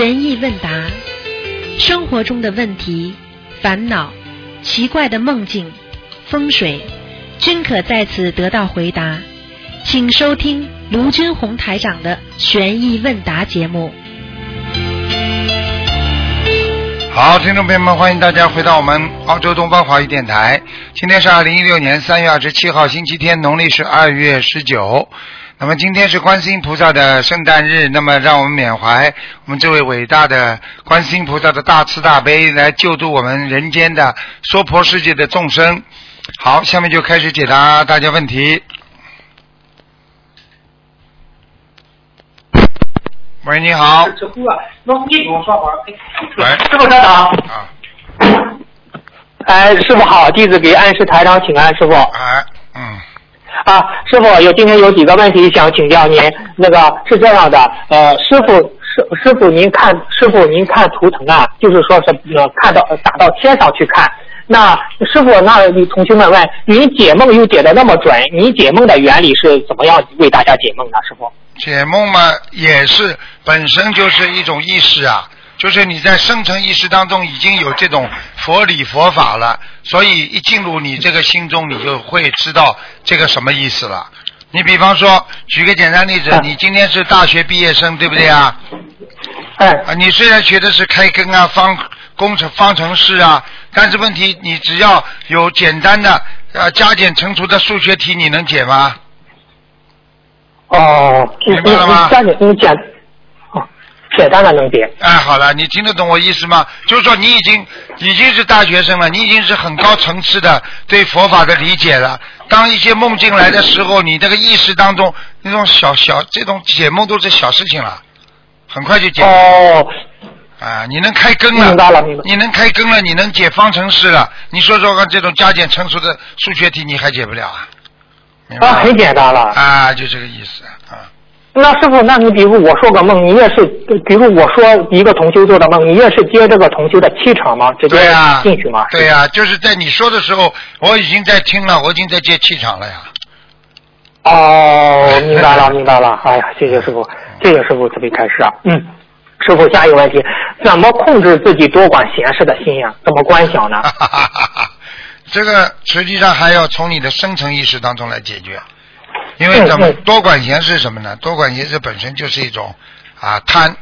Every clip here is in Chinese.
悬疑问答，生活中的问题、烦恼、奇怪的梦境、风水，均可在此得到回答。请收听卢军红台长的悬疑问答节目。好，听众朋友们，欢迎大家回到我们澳洲东方华语电台。今天是二零一六年三月二十七号，星期天，农历是二月十九。那么今天是观世音菩萨的圣诞日，那么让我们缅怀我们这位伟大的观世音菩萨的大慈大悲，来救度我们人间的娑婆世界的众生。好，下面就开始解答大家问题。喂，你好。喂师傅台长，啊，哎，师傅好，弟子给安师台长请安，师傅。哎，嗯，啊，师傅有今天有几个问题想请教您。那个是这样的，呃，师傅师师傅您看师傅您看图腾啊，就是说是呃看到打到天上去看。那师傅，那同学们问，您解梦又解的那么准，您解梦的原理是怎么样为大家解梦的？师傅？解梦嘛，也是本身就是一种意识啊，就是你在生存意识当中已经有这种佛理佛法了，所以一进入你这个心中，你就会知道这个什么意思了。你比方说，举个简单例子，嗯你今天是大学毕业生，对不对啊？哎，啊，你虽然学的是开根啊、方工程、方程式啊，但是问题你只要有简单的呃加减乘除的数学题，你能解吗？哦，你明白了吗加减哦，简单的能解。哎，好了，你听得懂我意思吗？就是说你已经已经是大学生了，你已经是很高层次的对佛法的理解了。当一些梦境来的时候，你这个意识当中那种小小这种解梦都是小事情了，很快就解。哦，啊，你能开根了，明白了明白你能开根了，你能解方程式了，你说说看，这种加减乘除的数学题你还解不了啊？明白啊，很简单了。啊，就这个意思啊。那师傅，那你比如我说个梦，你也是，比如我说一个同修做的梦，你也是接这个同修的气场吗？直接进去吗？对呀、就是在你说的时候，我已经在听了，我已经在接气场了呀。哦，明白了，明白了。哎呀，谢谢师傅，谢谢师傅慈悲开示啊。嗯，师傅，下一个问题，怎么控制自己多管闲事的心呀、怎么观想呢？这个实际上还要从你的深层意识当中来解决，因为怎么嗯嗯多管闲事什么呢？多管闲事本身就是一种啊贪，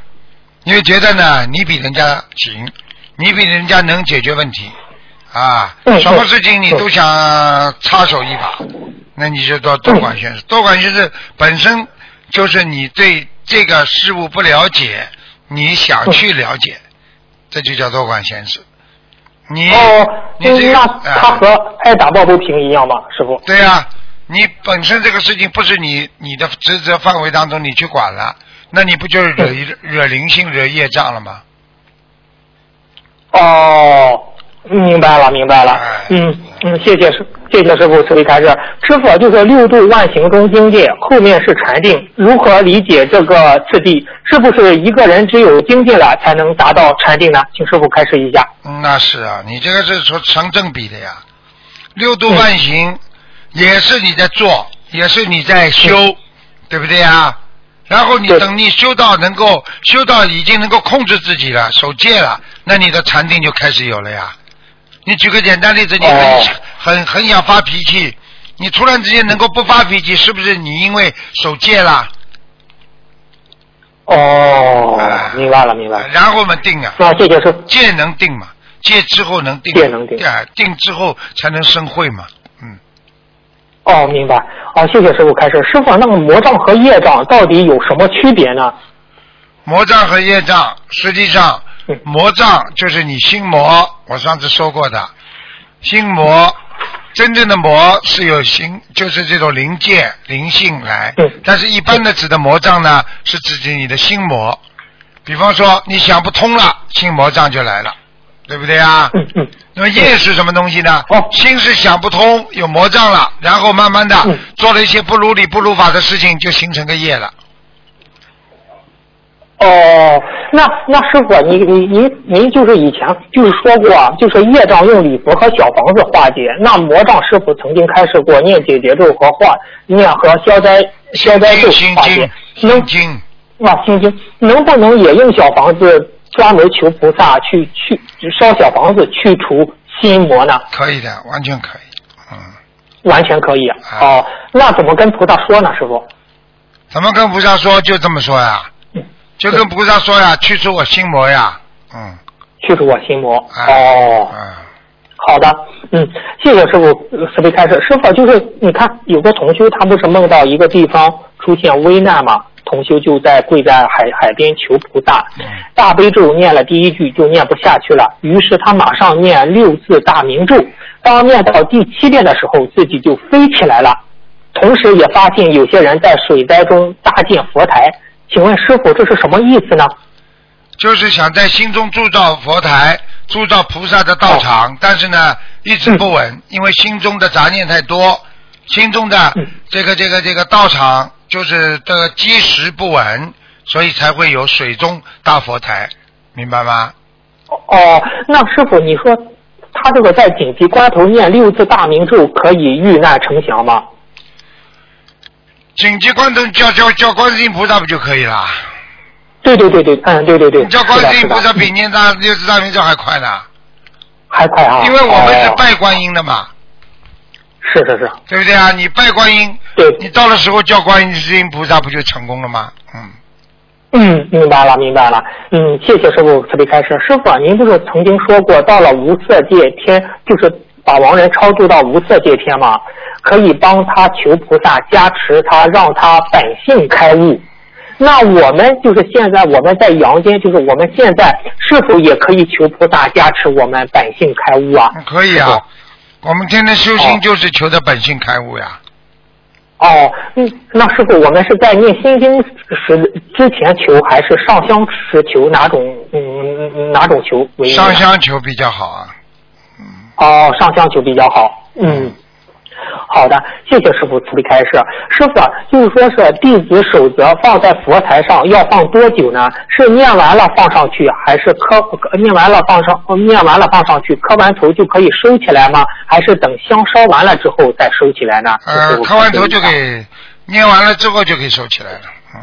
因为觉得呢你比人家行，你比人家能解决问题啊，嗯什么事情你嗯都想插手一把，那你就多多管闲事。多管闲事本身就是你对这个事物不了解，你想去了解，这就叫多管闲事。你哦，你这个那啊他和爱打抱不平一样吗？师傅？对呀、你本身这个事情不是你你的职责范围当中你去管了，那你不就是惹惹灵性、惹业障了吗？哦，明白了，明白了哎。嗯嗯，谢谢师，谢谢师傅慈悲开示。师傅就是六度万行中境界，后面是禅定，如何理解这个次第？是不是一个人只有精进了才能达到禅定呢？请师傅开示一下。嗯那是啊，你这个是说成正比的呀。六度万行也是你在做，也是你在修，对不对呀？然后你等你修到能够修到已经能够控制自己了，守戒了，那你的禅定就开始有了呀。你举个简单例子，你很、哦很很想发脾气，你突然之间能够不发脾气，是不是你因为守戒了？哦哎，明白了，明白了。然后嘛定啊，那谢谢师傅。戒能定嘛，戒之后能定，戒能定啊，定之后才能生慧嘛，嗯。哦，明白。哦，谢谢师傅开示。师傅，那么魔障和业障到底有什么区别呢？魔障和业障，实际上嗯魔障就是你心魔，我上次说过的，心魔，真正的魔是有形，就是这种灵界、灵性来对，但是一般的指的魔障呢，是指你的心魔，比方说你想不通了，心魔障就来了，对不对啊？嗯嗯。那么业是什么东西呢？哦心是想不通，有魔障了，然后慢慢的嗯做了一些不如理不如法的事情，就形成个业了。哦，那那师傅，你你您您就是以前就是说过啊，就是业障用礼佛和小房子化解。那魔障师傅曾经开示过念解结咒和化念和消灾消灾咒心化解经，，能心经，啊，心经能不能也用小房子专门求菩萨去去烧小房子去除心魔呢？可以的，完全可以。嗯，完全可以。啊哦，那怎么跟菩萨说呢，师傅？怎么跟菩萨说？就这么说呀，嗯就跟菩萨说呀，去除我心魔呀。嗯。去除我心魔。啊哦，嗯。好的，嗯，谢谢师傅呃慈悲开示。师傅就是你看有个同修，他不是梦到一个地方出现危难嘛，同修就在跪在海海边求菩萨，嗯。大悲咒念了第一句就念不下去了，于是他马上念六字大明咒，当念到第七遍的时候，自己就飞起来了。同时也发现有些人在水灾中搭建佛台，请问师傅这是什么意思呢？就是想在心中铸造佛台，铸造菩萨的道场，但是呢，一直不稳，因为心中的杂念太多，心中的嗯。这个这个这个道场就是这个基石不稳，所以才会有水中大佛台，明白吗？哦，那师傅，你说他这个在紧急关头念六字大明咒可以遇难成祥吗？紧急关头叫叫叫观世音菩萨不就可以了？对对对对，嗯，对对对，你叫观世音菩萨，比念大六字大明咒还快呢，还快啊！因为我们是哦拜观音的嘛，是是是，对不对啊？你拜观音，对，你到了时候叫观世音菩萨不就成功了吗？嗯。嗯，明白了明白了，嗯，谢谢师傅慈悲开示。师傅啊，您不是曾经说过，到了无色界天，就是把亡人超度到无色界天吗？可以帮他求菩萨加持他，让他本性开悟。那我们就是现在我们在阳间，就是我们现在是否也可以求菩萨加持我们本性开悟啊？可以啊，我们天天修心就是求的本性开悟呀。哦，嗯，那师傅，我们是在念心经时之前求，还是上香时求？哪种嗯嗯哪种求为上香求比较好啊。哦，上香求比较好。嗯，好的，谢谢师傅慈悲开示。师傅啊，就是说是弟子守则放在佛台上要放多久呢？是念完了放上去，还是磕念完了放上念完了放上去，磕完头就可以收起来吗？还是等香烧完了之后再收起来呢？呃，磕完头就可以。给念完了之后就可以收起来了。嗯，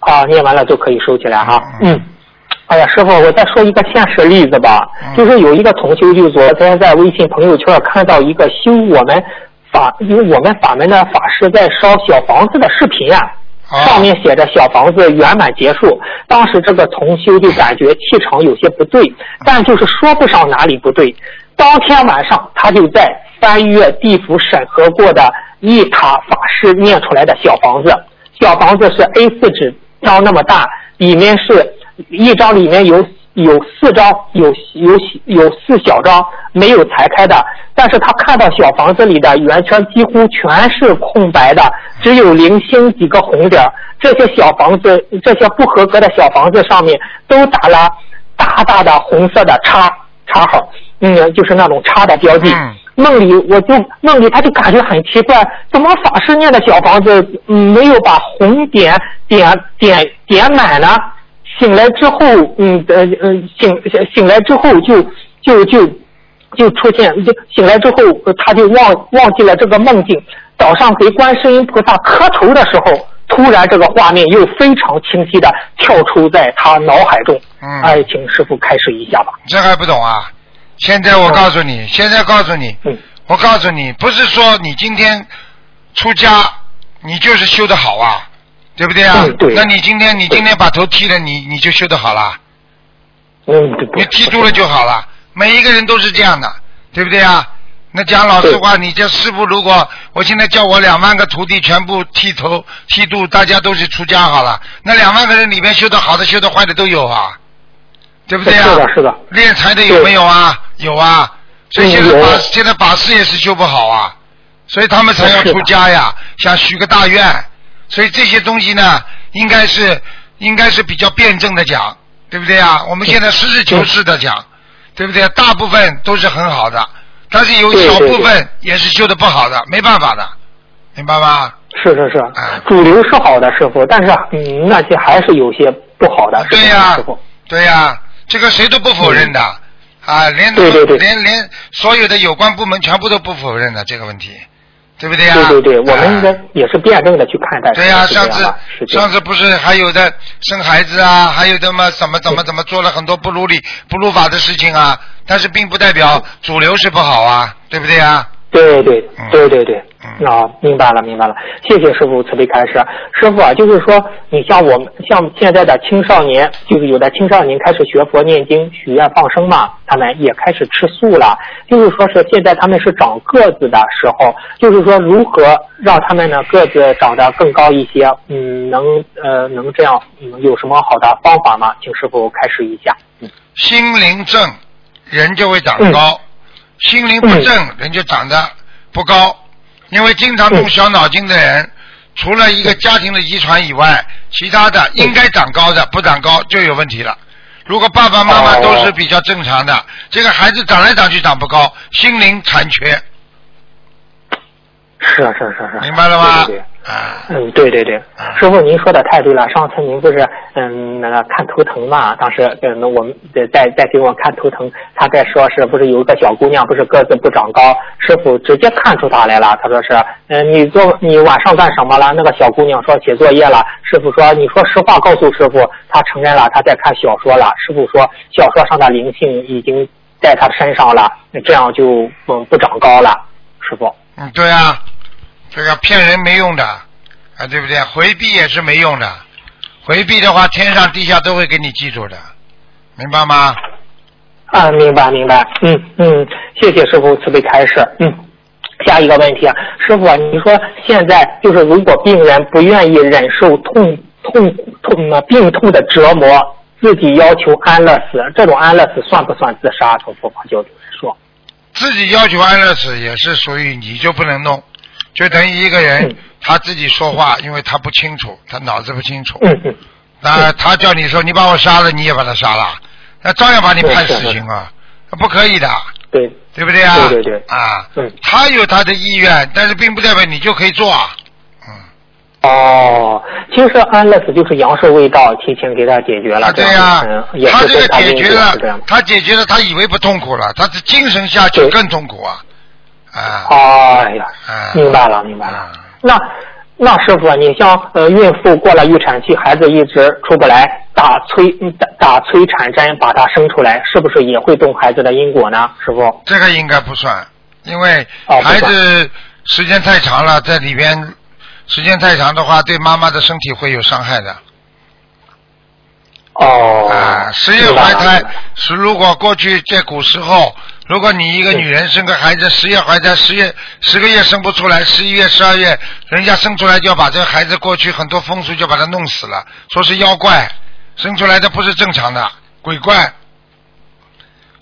啊，念完了就可以收起来哈。嗯嗯。哎呀，师傅，我再说一个现实例子吧，嗯就是有一个同修，就昨天在微信朋友圈看到一个修我们法，因为我们法门的法师在烧小房子的视频啊，啊上面写着小房子圆满结束。当时这个同修就感觉气场有些不对，但就是说不上哪里不对。当天晚上，他就在翻阅地府审核过的一塔法师念出来的小房子，小房子是 A 4纸张那么大，里面是一张里面有有四张，有有有四小张没有裁开的，但是他看到小房子里的圆圈几乎全是空白的，只有零星几个红点儿。这些小房子，这些不合格的小房子上面都打了大大的红色的叉叉号，嗯，就是那种叉的标记。嗯梦里我就梦里他就感觉很奇怪，怎么法师念的小房子嗯没有把红点点点点满呢？醒来之后，嗯呃呃醒醒来之后就就就就出现，就醒来之后呃他就忘忘记了这个梦境。早上给观世音菩萨磕头的时候，突然这个画面又非常清晰的跳出在他脑海中。嗯哎，请师傅开始一下吧。这还不懂啊？现在我告诉你，现在告诉你，嗯我告诉你，不是说你今天出家，你就是修的好啊，对不对啊？那你今天你今天把头剃了，你你就修得好了，嗯，对你剃度了就好了。每一个人都是这样的，对不对啊？那讲老实话，你这师傅如果我现在叫我两万个徒弟全部剃头剃度，大家都是出家好了，那两万个人里面修得好的、修得坏的都有啊，对不对啊？是的，是的。练财的有没有啊？有啊。所以现在嗯有法现在法师也是修不好啊，所以他们才要出家呀，想许个大愿。所以这些东西呢，应该是应该是比较辩证的讲，对不对啊？我们现在实事求是的讲，对不对？大部分都是很好的，但是有小部分也是修的不好的，没办法的，明白吗？是是是啊，主流是好的师傅，但是嗯，那些还是有些不好的。对呀。对呀、这个谁都不否认的、啊，连对对对连连所有的有关部门全部都不否认的这个问题，对不对呀？对对对，我们应该啊也是辩证的去看待。对呀、啊上次上次不是还有的生孩子啊，还有的嘛怎么怎么怎么做了很多不如理不如法的事情啊，但是并不代表主流是不好啊，对不对呀？对对嗯对对对，嗯啊，明白了明白了，谢谢师傅慈悲开示。师傅啊，就是说，你像我们像现在的青少年，就是有的青少年开始学佛念经、许愿放生嘛，他们也开始吃素了。就是说是现在他们是长个子的时候，就是说如何让他们呢个子长得更高一些？嗯，能呃能这样，嗯，有什么好的方法吗？请师傅开示一下。嗯心灵正，人就会长高；心灵不正，人就长得不高。因为经常动小脑筋的人，除了一个家庭的遗传以外，其他的应该长高的不长高就有问题了。如果爸爸妈妈哦都是比较正常的，这个孩子长来长去长不高，心灵残缺，是啊是啊是啊是啊，明白了吗？对对对。啊，嗯，对对对，师傅您说的太对了。上次您不是嗯那个看图腾嘛？当时嗯我们在在给我看图腾，他在说是不是有一个小姑娘不是个子不长高？师傅直接看出她来了，他说是嗯你做你晚上干什么了？那个小姑娘说写作业了。师傅说你说实话告诉师傅，她承认了她在看小说了。师傅说小说上的灵性已经在她身上了，这样就嗯不长高了。师傅，嗯，对啊，这个骗人没用的，啊，对不对？回避也是没用的，回避的话，天上地下都会给你记住的，明白吗？啊，明白明白，嗯嗯，谢谢师傅慈悲开示，嗯。下一个问题啊，师傅啊，你说现在就是如果病人不愿意忍受痛痛痛啊病痛的折磨，自己要求安乐死，这种安乐死算不算自杀？从佛法角度来说，自己要求安乐死也是属于你就不能弄，就等于一个人、嗯。他自己说话，因为他不清楚，他脑子不清楚，嗯嗯，那他叫你说你把我杀了，你也把他杀了，那照样把你判死刑啊，那不可以的，对，对不对啊？对对对。啊，嗯。他有他的意愿，但是并不代表你就可以做啊，嗯。哦，其实安乐死就是阳寿未到，提前给他解决了，啊，对呀、嗯，他这个对他因果解决了他解决了，他以为不痛苦了，他的精神下去更痛苦啊，啊，哎呀，啊，明白了，明白了。啊那那师傅，你像呃孕妇过了预产期，孩子一直出不来，打催嗯打打催产针把他生出来，是不是也会动孩子的因果呢？师傅？这个应该不算，因为孩子时间太长了，在里边时间太长的话，对妈妈的身体会有伤害的。哦，啊，十月怀胎是如果过去在古时候，如果你一个女人生个孩子，十月怀胎，十月十个月生不出来，十一月、十二月，人家生出来就要把这个孩子过去很多风俗就把他弄死了，说是妖怪，生出来的不是正常的鬼怪，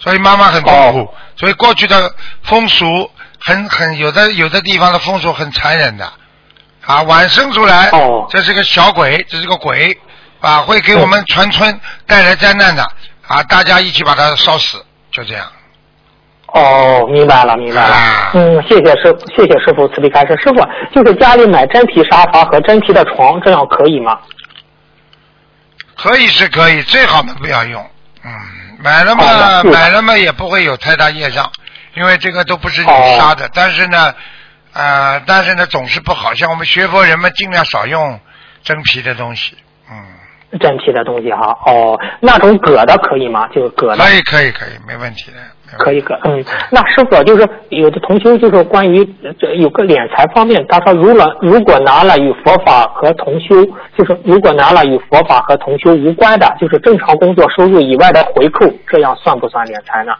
所以妈妈很痛苦，哦。所以过去的风俗很很有的有的地方的风俗很残忍的，啊，晚生出来，哦。这是个小鬼，这是个鬼，啊，会给我们全村带来灾难的，啊，大家一起把它烧死，就这样。哦，明白了，明白了。啊嗯，谢谢师，谢谢师傅慈悲开示。师傅，就是家里买真皮沙发和真皮的床，这样可以吗？可以是可以，最好嘛不要用。嗯，买了好嘛买了嘛也不会有太大业障，因为这个都不是你哦杀的。但是呢，呃，但是呢总是不好，像我们学佛人们尽量少用真皮的东西。嗯，真皮的东西哈。哦，那种革的可以吗？就是革的。可以可以可以，没问题的。可以可嗯，那师傅就是有的同修就是关于呃这有个敛财方面，他说如果如果拿了与佛法和同修，就是如果拿了与佛法和同修无关的，就是正常工作收入以外的回扣，这样算不算敛财呢？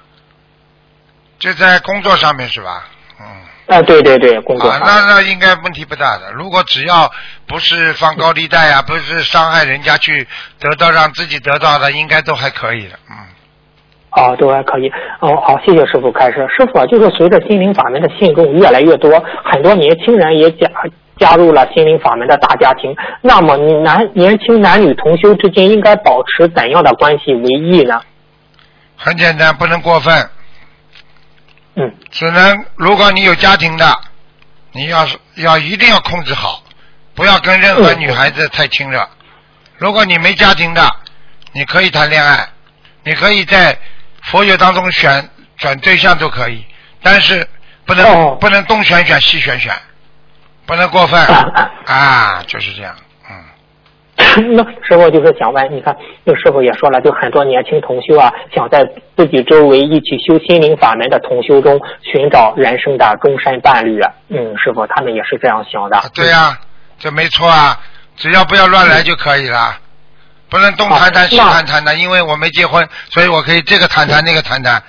就在工作上面是吧？嗯。哎、对对对，工作啊，那那应该问题不大的。如果只要不是放高利贷啊，不是伤害人家去得到让自己得到的，应该都还可以的。嗯，哦，都还可以。哦，好，谢谢师傅开示。师傅啊，就是随着心灵法门的信众越来越多，很多年轻人也加加入了心灵法门的大家庭。那么，你男年轻男女同修之间应该保持怎样的关系为宜呢？很简单，不能过分，嗯，只能如果你有家庭的，你要是要一定要控制好，不要跟任何嗯女孩子太亲热。如果你没家庭的，你可以谈恋爱，你可以在佛学当中选选对象都可以，但是不能、哦不能东选选西选选，不能过分啊啊，就是这样，嗯。那师傅就是想问，你看，那师傅也说了，就很多年轻同修啊，想在自己周围一起修心灵法门的同修中寻找人生的终身伴侣。嗯，师傅他们也是这样想的。对呀、这没错啊，只要不要乱来就可以了，不能东谈谈西谈谈的，因为我没结婚，所以我可以这个谈谈那个谈谈，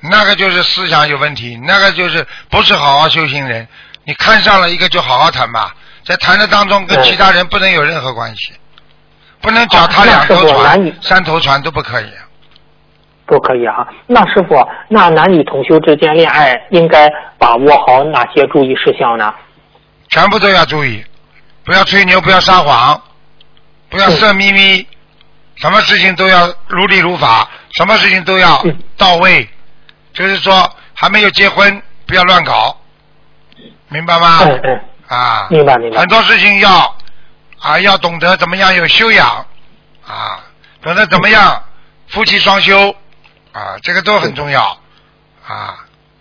那个就是思想有问题，那个就是不是好好修行人。你看上了一个就好好谈吧，在谈的当中跟嗯其他人不能有任何关系，不能脚踏啊两头船、三头船都不可以。不可以哈、那师傅，那男女同修之间恋爱应该把握好哪些注意事项呢？全部都要注意，不要吹牛，不要撒谎，不要色眯眯，什么事情都要如理如法，什么事情都要嗯到位。就是说，还没有结婚，不要乱搞，明白吗？嗯嗯，啊，明白明白很。多事情要啊，要懂得怎么样有修养啊，懂得怎么样夫妻双修啊，这个都很重要啊。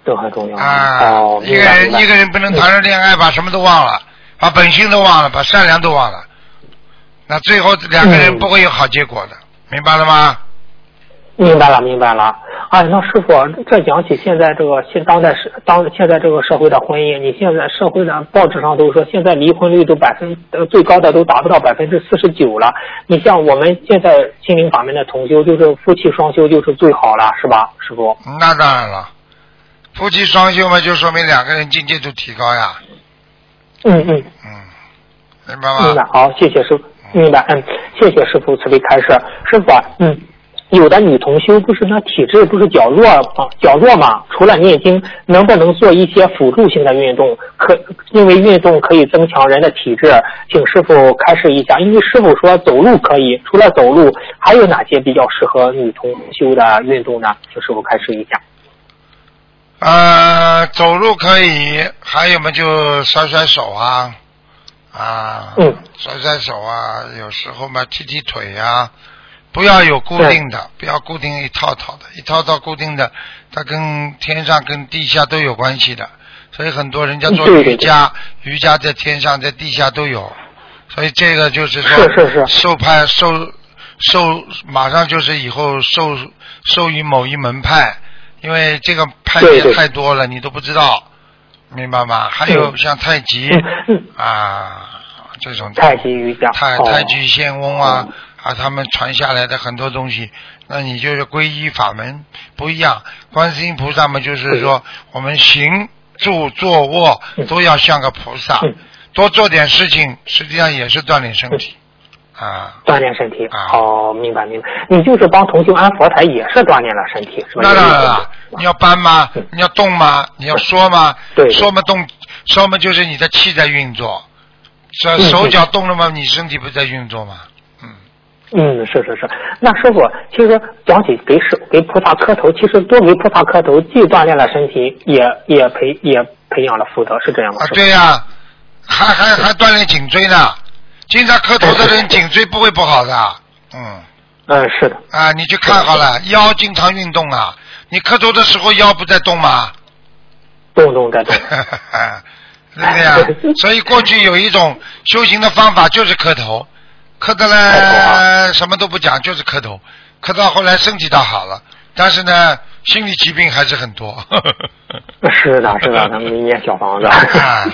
都很重要。啊，哦，一个人一个人不能谈着恋爱把什么都忘了，把本性都忘了，把善良都忘了，那最后两个人嗯不会有好结果的，明白了吗？明白了，明白了。哎，那师傅，这讲起现在这个现当代社当现在这个社会的婚姻，你现在社会的报纸上都说，现在离婚率都百分呃最高的都达不到百分之四十九了。你像我们现在心灵法门的同修，就是夫妻双修就是最好了，是吧，师傅？那当然了，夫妻双修嘛，就说明两个人境界都提高呀，嗯嗯。嗯，明白明白吗？，好，谢谢师傅。明白，嗯，谢谢师傅慈悲开示。师傅，嗯，有的女同修不是那体质不是较弱啊，较弱嘛？除了念经，能不能做一些辅助性的运动？可因为运动可以增强人的体质，请师傅开示一下。因为师傅说走路可以，除了走路，还有哪些比较适合女同修的运动呢？请师傅开示一下。呃，走路可以，还有嘛就甩甩手啊，啊，嗯。甩甩手啊，有时候嘛踢踢腿呀、不要有固定的，不要固定一套套的，一套套固定的，它跟天上跟地下都有关系的，所以很多人家做瑜伽，瑜伽在天上在地下都有，所以这个就是说是是是。受派受受马上就是以后受受于某一门派，因为这个派别太多了，你都不知道，明白吗？还有嗯像太极、啊这种太极瑜伽。太哦。太极仙翁啊、哦。啊，他们传下来的很多东西，那你就是皈依法门不一样。观世音菩萨嘛，就是说我们行住坐卧嗯。都要像个菩萨，嗯。多做点事情，实际上也是锻炼身体、啊。锻炼身体。啊哦，明白明白。你就是帮同修安佛台，也是锻炼了身体，是吧？那当然了，你要搬吗嗯？你要动吗？你要说吗？对对说嘛动，说嘛就是你的气在运作，手嗯手脚动了吗？你身体不在运作吗？嗯。嗯，是是是。那师傅，其实讲起给师给菩萨磕头，其实多给菩萨磕头，既锻炼了身体，也也培也培养了福德，是这样吗？啊，对呀、还还还锻炼颈椎呢。经常磕头的人颈椎不会不好的，嗯，嗯，是的。啊，你去看好了，腰经常运动啊。你磕头的时候腰不在动吗？动动在动。对不对呀？所以过去有一种修行的方法就是磕头，磕的呢什么都不讲，就是磕头，磕到后来身体倒好了，但是呢心理疾病还是很多。是的，是的，咱们明年小房子。啊，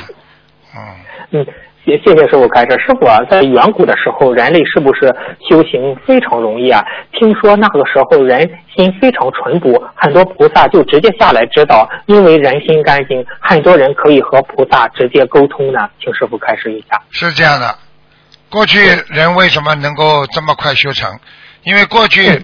嗯。嗯，谢谢谢师傅开示。师傅啊，在远古的时候，人类是不是修行非常容易啊？听说那个时候人心非常淳朴，很多菩萨就直接下来指导，因为人心干净，很多人可以和菩萨直接沟通呢。请师傅开示一下。是这样的，过去人为什么能够这么快修成？因为过去嗯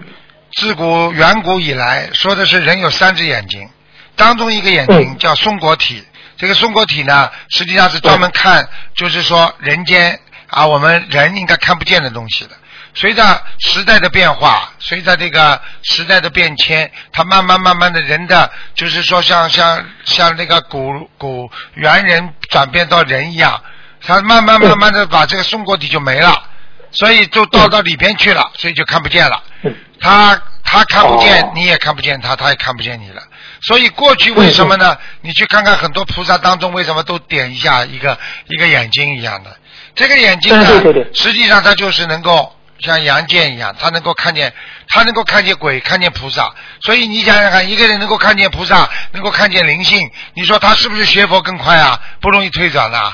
自古远古以来说的是人有三只眼睛，当中一个眼睛嗯叫松果体。这个松果体呢，实际上是专门看，就是说人间啊，我们人应该看不见的东西的。随着时代的变化，随着这个时代的变迁，它慢慢慢慢的人的，就是说像像像那个古古猿人转变到人一样，它慢慢慢慢的把这个松果体就没了，所以就倒到里边去了，所以就看不见了。嗯他他看不见哦，你也看不见他，他也看不见你了。所以过去为什么呢？你去看看很多菩萨当中为什么都点一下一个一个眼睛一样的，这个眼睛呢，实际上它就是能够像杨戬一样，它能够看见，它能够看见鬼，看见菩萨。所以你想想看，一个人能够看见菩萨，能够看见灵性，你说他是不是学佛更快啊？不容易退转的、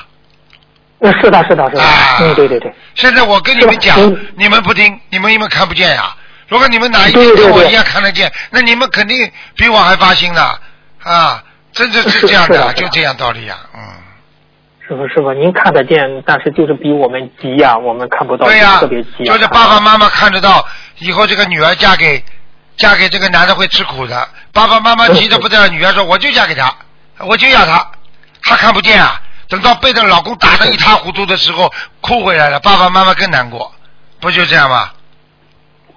嗯，是的，是的，是的，啊。嗯，对对对，现在我跟你们讲你们不听，你们因为看不见呀。如果你们哪一天跟我一样看得见，那你们肯定比我还发心的啊！真的是是这样的，就这样道理呀，嗯。师傅师傅，您看得见，但是就是比我们急呀、我们看不到，对呀、特别急、啊。就是爸爸妈妈看得到，以后这个女儿嫁给嫁给这个男的会吃苦的。爸爸妈妈急得不得了，女儿说我就嫁给他，我就要他，他看不见啊。等到被这老公打得一塌糊涂的时候，哭回来了，爸爸妈妈更难过，不就这样吗？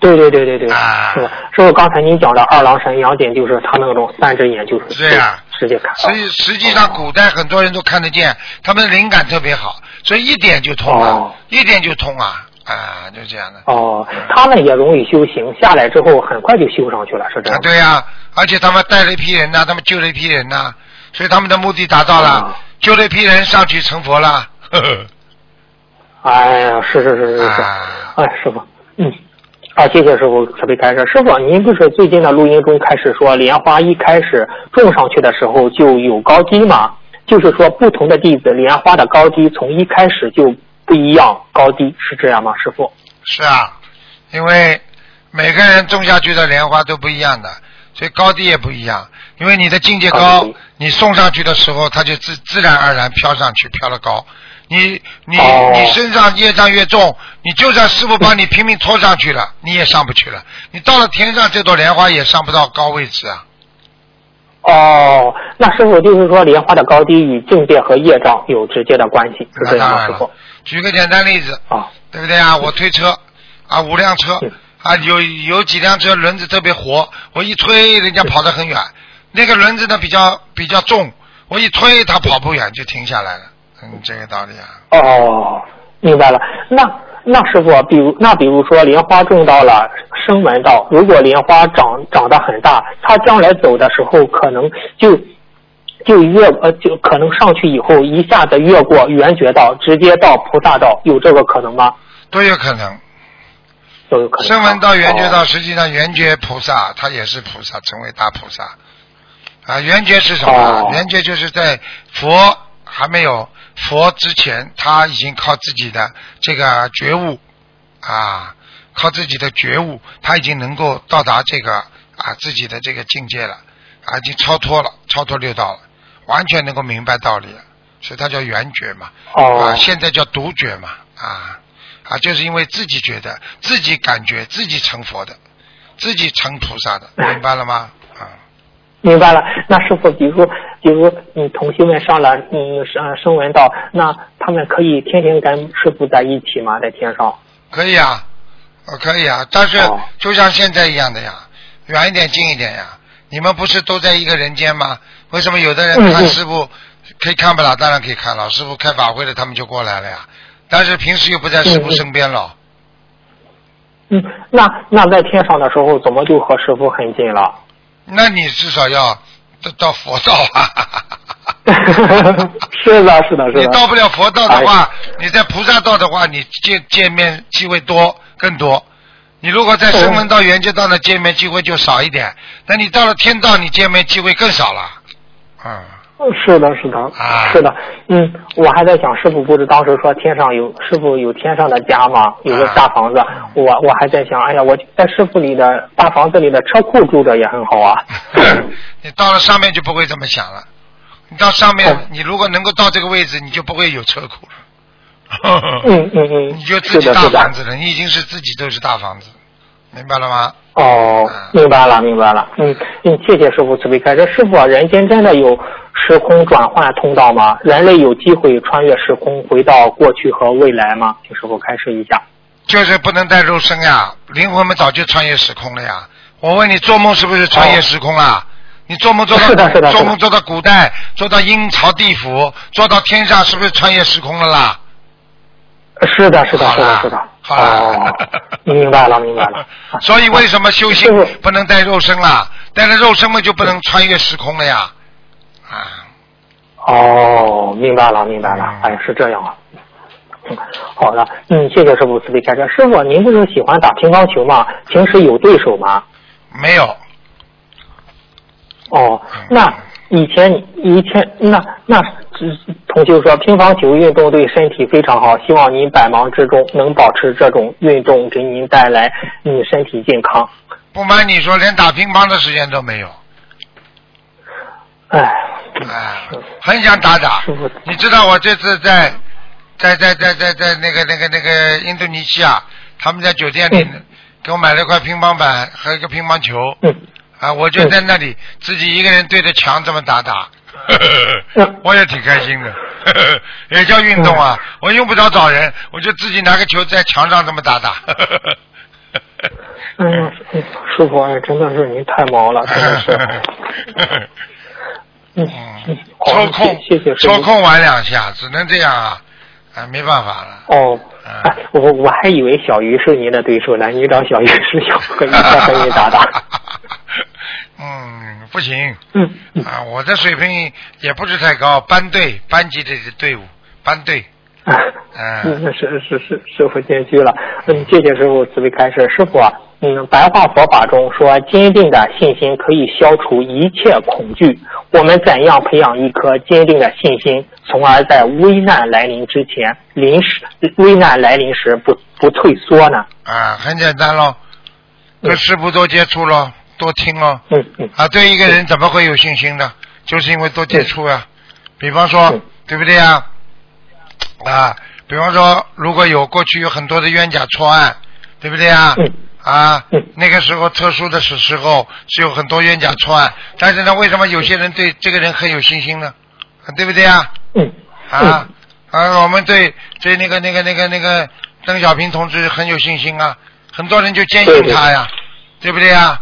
对对对对对，啊是吧？师傅，刚才您讲的二郎神杨戬，就是他那种三只眼，就是是呀直接看到。实际实际上，古代很多人都看得见，他们灵感特别好，所以一点就通了，哦一点就通啊，啊，就这样的。哦，他们也容易修行，下来之后很快就修上去了，是这啊，样吗？对呀、而且他们带了一批人呐、他们救了一批人呐、所以他们的目的达到了，啊救了一批人上去成佛了。呵 呵哎呀，是是是是哎，师傅，嗯。啊，谢谢师傅慈悲开示。师傅，您不是最近的录音中开始说莲花一开始种上去的时候就有高低吗？就是说不同的弟子莲花的高低从一开始就不一样，高低是这样吗？师傅？是啊，因为每个人种下去的莲花都不一样的，所以高低也不一样。因为你的境界高高，你送上去的时候，它就自自然而然飘上去，飘得高。你你、哦你身上业障越重，你就算师傅帮你拼命拖上去了，你也上不去了。你到了天上，这朵莲花也上不到高位置啊。哦，那师傅就是说莲花的高低与境界和业障有直接的关系，是那这样吗？当然了师傅？。举个简单例子，啊，对不对啊？我推车啊，五辆车嗯啊，有有几辆车轮子特别活，我一推人家跑得很远，那个轮子呢比较比较重，我一推它跑不远就停下来了，嗯，这个道理啊。哦，明白了。那那师傅，比如那比如说莲花种到了声闻道，如果莲花长长得很大，它将来走的时候可能就就越呃就可能上去以后一下子越过圆觉道，直接到菩萨道，有这个可能吗？都有可能，都有可能。声闻到圆觉哦道，实际上圆觉菩萨他也是菩萨，成为大菩萨。啊，圆觉是什么？哦圆觉就是在佛还没有佛之前，他已经靠自己的这个觉悟啊，靠自己的觉悟，他已经能够到达这个啊自己的这个境界了，啊，已经超脱了，超脱六道了，完全能够明白道理了，所以他叫圆觉嘛。哦啊，现在叫独觉嘛，啊啊，就是因为自己觉得、自己感觉、自己成佛的、自己成菩萨的，明白了吗？啊，明白了。那师傅，比如比如你同学们上了嗯声声闻道，那他们可以天天跟师傅在一起吗？在天上？可以啊，呃，可以啊，但是哦就像现在一样的呀，远一点近一点呀。你们不是都在一个人间吗？为什么有的人看师傅可以看不了？当然可以看了，师傅开法会了，他们就过来了呀。但是平时又不在师傅身边了，嗯，那那在天上的时候，怎么就和师傅很近了？那你至少要到到佛道啊。是的，是的，是的。你到不了佛道的话，你在菩萨道的话，你见见面机会多更多。你如果在声闻道、缘觉道呢，见面机会就少一点。那你到了天道，你见面机会更少了。嗯，是的，是的，啊是的。嗯，我还在想，师傅不是当时说天上有师傅有天上的家吗？有个大房子。我我还在想，哎呀，我在师傅里的大房子里的车库住着也很好啊。你到了上面就不会这么想了。你到上面哦，你如果能够到这个位置，你就不会有车库了。嗯嗯嗯，你就自己大房子了，你已经是自己都是大房子，明白了吗？哦啊，明白了，明白了。嗯嗯，谢谢师傅慈悲开示。师傅啊，人间真的有时空转换通道吗？人类有机会穿越时空回到过去和未来吗？请师傅开示一下。就是不能带肉身呀，灵魂们早就穿越时空了呀。我问你，做梦是不是穿越时空啊？你做梦做到是的是的是的做梦做到古代，做到阴曹地府，做到天上，是不是穿越时空了啦？是的，是的，是的，是的。好了哦，明白了，明白了。所以为什么修行不能带肉身了？带着肉身嘛就不能穿越时空了呀，啊，哦，明白了，明白了嗯，哎，是这样啊。嗯，好的，嗯，谢谢师傅慈悲开示。师傅，您不是喜欢打乒乓球吗？平时有对手吗？没有，哦，那以前以前那那只同学说乒乓球运动对身体非常好，希望您百忙之中能保持这种运动，给您带来你身体健康。不瞒你说，连打乒乓的时间都没有，哎，哎，很想打打。你知道我这次在在在在在在那个那个那个印度尼西亚，他们在酒店里嗯。给我买了一块乒乓板和一个乒乓球，嗯。啊，我就在那里自己一个人对着墙这么打打，嗯 我也挺开心的，也叫运动啊。我用不着找人，我就自己拿个球在墙上这么打打。嗯，嗯师傅，哎，真的是您太忙了，真的是。嗯嗯，抽空谢谢。抽空玩两下，只能这样啊，啊，没办法了。哦，嗯哎，我我还以为小鱼是您的对手呢，你找小鱼师兄和一块和你打打。嗯，不行嗯嗯啊，我的水平也不是太高，班队班级的队伍，班队。啊，嗯那是是是师傅谦虚了。嗯，谢谢师傅慈悲开示。师傅啊，嗯，白话佛法中说，坚定的信心可以消除一切恐惧。我们怎样培养一颗坚定的信心，从而在危难来临之前，临时危难来临时不不退缩呢？啊，很简单喽，跟师傅多接触喽，多听哦。嗯嗯啊，对一个人怎么会有信心呢？就是因为多接触呀、比方说嗯，对不对呀？啊，比方说，如果有过去有很多的冤假错案，对不对呀？嗯啊嗯，那个时候特殊的时时候是有很多冤假错案，但是呢，为什么有些人对这个人很有信心呢？啊对不对呀？嗯啊，啊，我们对对那个那个那个那个邓小平同志很有信心啊，很多人就坚信他呀，对不对呀？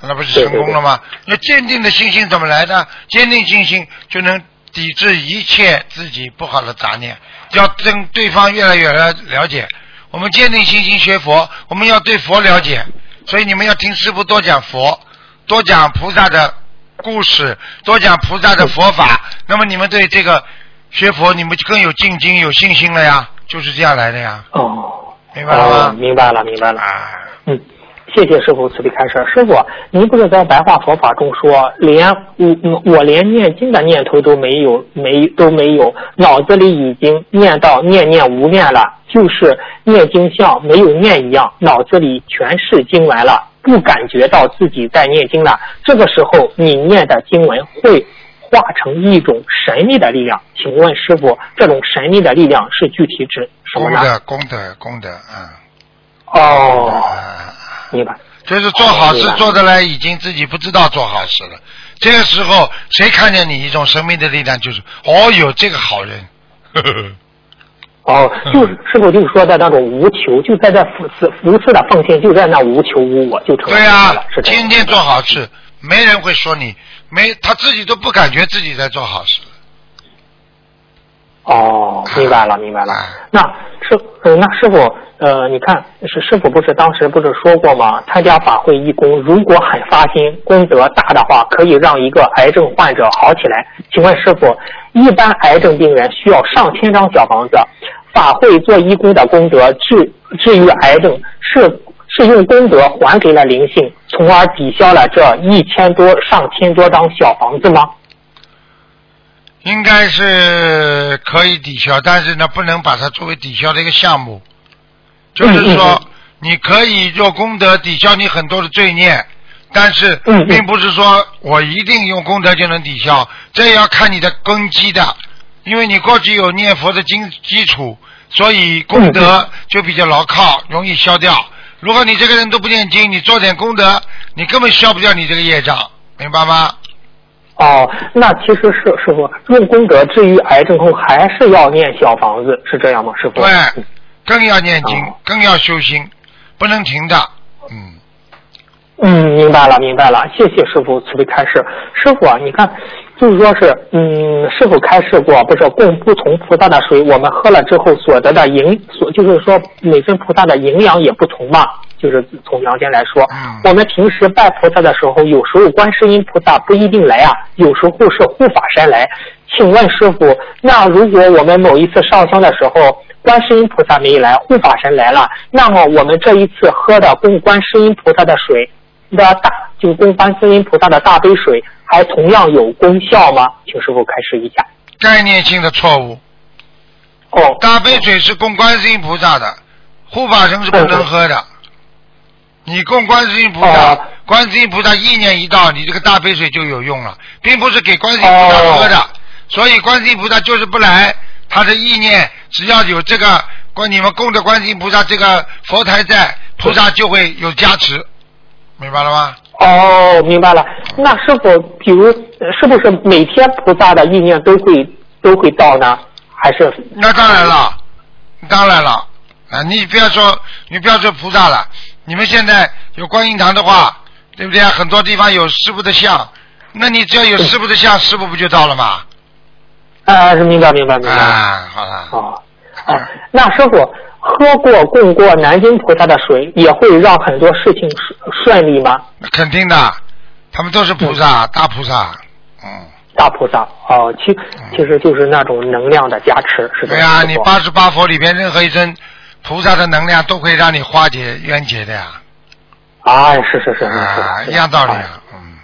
那不是成功了吗？那坚定的信心怎么来的？坚定信心就能抵制一切自己不好的杂念，要跟对方越来越了了解。我们坚定信心学佛，我们要对佛了解，所以你们要听师傅多讲佛，多讲菩萨的故事，多讲菩萨的佛法。那么你们对这个学佛，你们就更有进精、有信心了呀，就是这样来的呀，哦明白了哦，吗？明白了明白了。啊，嗯，谢谢师傅慈悲开示。师傅，您不是在白话佛法中说，连我嗯我连念经的念头都没有，没都没有，脑子里已经念到念念无念了，就是念经像没有念一样，脑子里全是经文了，不感觉到自己在念经了。这个时候，你念的经文会化成一种神秘的力量。请问师傅，这种神秘的力量是具体指什么呢？功德，功德，功德，啊。哦，啊明白。就是做好事做的来，已经自己不知道做好事了。这个时候，谁看见你一种生命的力量，就是哦哟，这个好人。呵呵呵哦，就是师傅就是说的那种无求，就在这无私无私的奉献，就在那无求无我，就成了对呀、了，是天天做好事，没人会说你，没他自己都不感觉自己在做好事。哦，明白了，明白了啊。那师，呃，那师傅，呃，你看，是师傅不是当时不是说过吗？参加法会义工，如果很发心，功德大的话，可以让一个癌症患者好起来。请问师傅，一般癌症病人需要上千张小房子，法会做义工的功德治治愈癌症，是是用功德还给了灵性，从而抵消了这一千多上千多张小房子吗？应该是可以抵消，但是呢，不能把它作为抵消的一个项目。就是嗯说，你可以做功德抵消你很多的罪孽，但是并不是说我一定用功德就能抵消，这也要看你的根基的。因为你过去有念佛的基基础，所以功德就比较牢靠，容易消掉。如果你这个人都不念经，你做点功德，你根本消不掉你这个业障，明白吗？哦，那其实是师傅用功德治愈癌症后，还是要念小房子，是这样吗？师傅？对，更要念经哦，更要修心，不能停的。嗯，嗯，明白了，明白了，谢谢师傅慈悲开示。师傅啊，你看，就是说是，嗯，师傅开示过，不是供不同菩萨的水，我们喝了之后所得的营，所就是说每尊菩萨的营养也不同嘛，就就是从阳间来说，嗯我们平时拜菩萨的时候，有时候观世音菩萨不一定来啊，有时候是护法神来。请问师傅，那如果我们某一次上香的时候，观世音菩萨没来，护法神来了，那么我们这一次喝的供观世音菩萨的水的大，就供观世音菩萨的大杯水，还同样有功效吗？请师傅开示一下。概念性的错误。哦，大杯水是供观世音菩萨的，护法神是不能喝的。你供观世音菩萨，哦观世音菩萨意念一到，你这个大杯水就有用了，并不是给观世音菩萨喝的。所以观世音菩萨就是不来，他的意念只要有这个观你们供的观世音菩萨这个佛台在，菩萨就会有加持，明白了吗？哦，明白了。那是否，比如，呃是不是每天菩萨的意念都会都会到呢？还是？那当然了，当然了，啊，你不要说，你不要说菩萨了，你们现在有观音堂的话，对不对啊？很多地方有师傅的像，那你只要有师傅的像，师傅不就到了吗？啊，是明白明白明白。啊，好了，哦，啊，那师傅喝过供过南京菩萨的水，也会让很多事情顺顺利吗？那肯定的，他们都是菩萨，大菩萨，嗯，大菩萨哦，其其实就是那种能量的加持，是吧？对啊、你八十八佛里边任何一尊菩萨的能量都会让你化解冤结的呀，啊，是是是是一样道理嗯。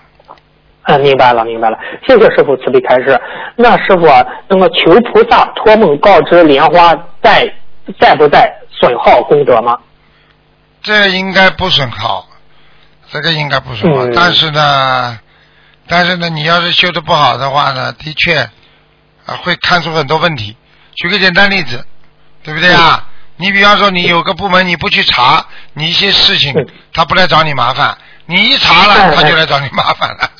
嗯，明白了，明白了，谢谢师傅慈悲开示。那师傅啊，那么求菩萨托梦告知莲花在在不在损耗功德吗？这应该不损耗，这个应该不损耗。嗯但是呢，但是呢，你要是修的不好的话呢，的确啊会看出很多问题。举个简单例子，对不对啊？你比方说，你有个部门你不去查，你一些事情嗯他不来找你麻烦，你一查了哎他就来找你麻烦了。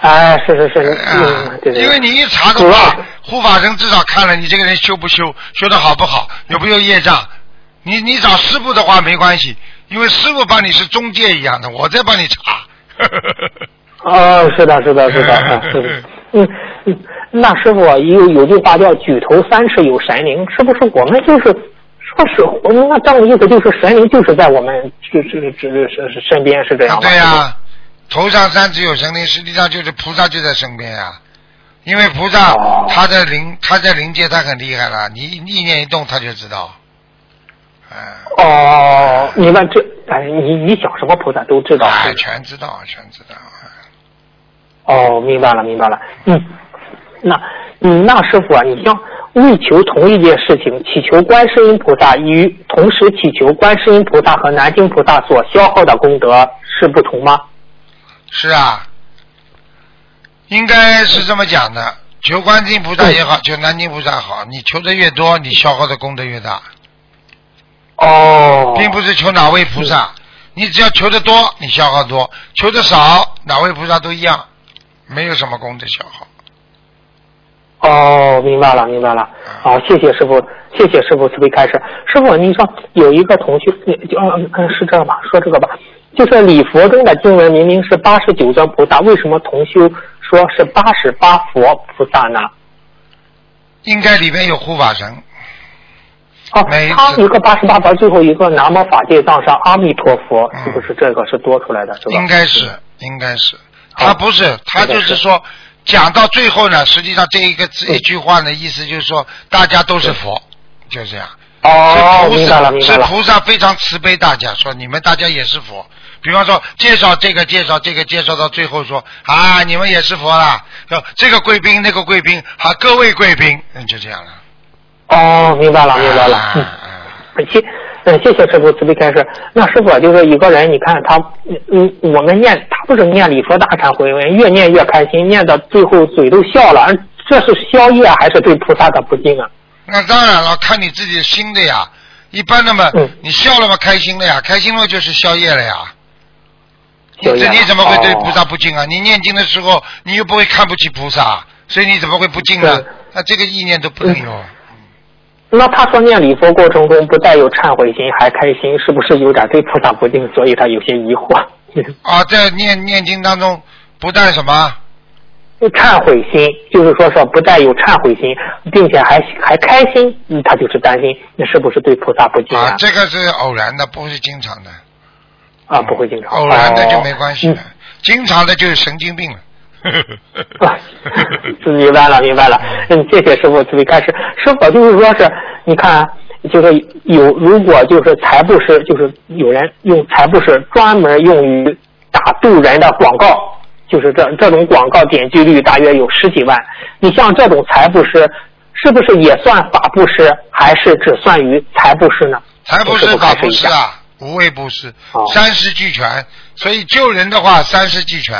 哎，是是是，啊 嗯，对对。因为你一查的话，护法神至少看了你这个人修不修，修的好不好，有没有业障。你你找师傅的话没关系，因为师傅帮你是中介一样的，我在帮你查。哦，是的，是的，是的，啊是的。嗯嗯，那师傅啊有有句话叫“举头三尺有神灵”，是不是我们就是说是那这样的意思就是神灵就是在我们这这这这身身边是这样吗？对呀、头上三尺有神灵，实际上就是菩萨就在身边呀、因为菩萨哦他在灵他在灵界他很厉害了，你一念一动他就知道。哎、哦，明白这哎，你你想什么菩萨都知道。哎，全知道，全知道。哦，明白了，明白了。嗯，那嗯，那师傅啊，你像为求同一件事情，祈求观世音菩萨与同时祈求观世音菩萨和南京菩萨所消耗的功德是不同吗？是啊，应该是这么讲的。求观世音菩萨也好，求南京菩萨好，你求的越多，你消耗的功德越大，哦，并不是求哪位菩萨，你只要求的多，你消耗多；求的少，哪位菩萨都一样，没有什么功德消耗。哦，明白了，明白了。好、谢谢师傅，谢谢师傅慈悲开示。师傅，你说有一个同学，你就嗯嗯是这样吧，说这个吧，就是礼佛中的经文明明是八十九尊菩萨，为什么同修说是八十八佛菩萨呢？应该里面有护法神，哦每一，次他一个八十八佛，最后一个南无法界藏上阿弥陀佛，嗯是不是这个是多出来的，是吧？应该是，应该是。他不是，他就是说，讲到最后呢，实际上这一个字嗯一句话呢，意思就是说，大家都是佛，就这样。哦，是菩明白了，萨，明白了。是菩萨非常慈悲大家，说你们大家也是佛。比方说介绍这个介绍这个介绍到最后说啊，你们也是佛啦，说这个贵宾那个贵宾，好各位贵宾，嗯就这样了。哦，明白了，明白了。啊嗯。啊谢，嗯，谢谢师傅慈悲开示。那师傅啊就是一个人，你看他，嗯，我们念他不是念礼佛大忏悔文，越念越开心，念到最后嘴都笑了，这是宵夜还是对菩萨的不敬啊？那当然了，看你自己的心的呀。一般的嘛，嗯你笑了嘛，开心了呀，开心了就是宵夜了呀。宵夜了这你怎么会对哦菩萨不敬啊？你念经的时候，你又不会看不起菩萨，所以你怎么会不敬呢？那这个意念都不能有。那他说念礼佛过程中不带有忏悔心还开心，是不是有点对菩萨不敬？所以他有些疑惑。啊，在念念经当中不但什么忏悔心就是说说不带有忏悔心，并且还还开心，嗯他就是担心那是不是对菩萨不敬啊，这个是偶然的，不是经常的。啊，不会经常。偶然的就没哦关系了，经常的就是神经病了。啊，明白了，明白了。嗯，谢谢师傅慈悲开示。师傅就是说是，你看，就是有如果就是财布施，就是有人用财布施专门用于打渡人的广告，就是这这种广告点击率大约有十几万。你像这种财布施，是不是也算法布施，还是只算于财布施呢？财布施、法布施啊，无畏布施哦，三施俱全。所以救人的话，三施俱全。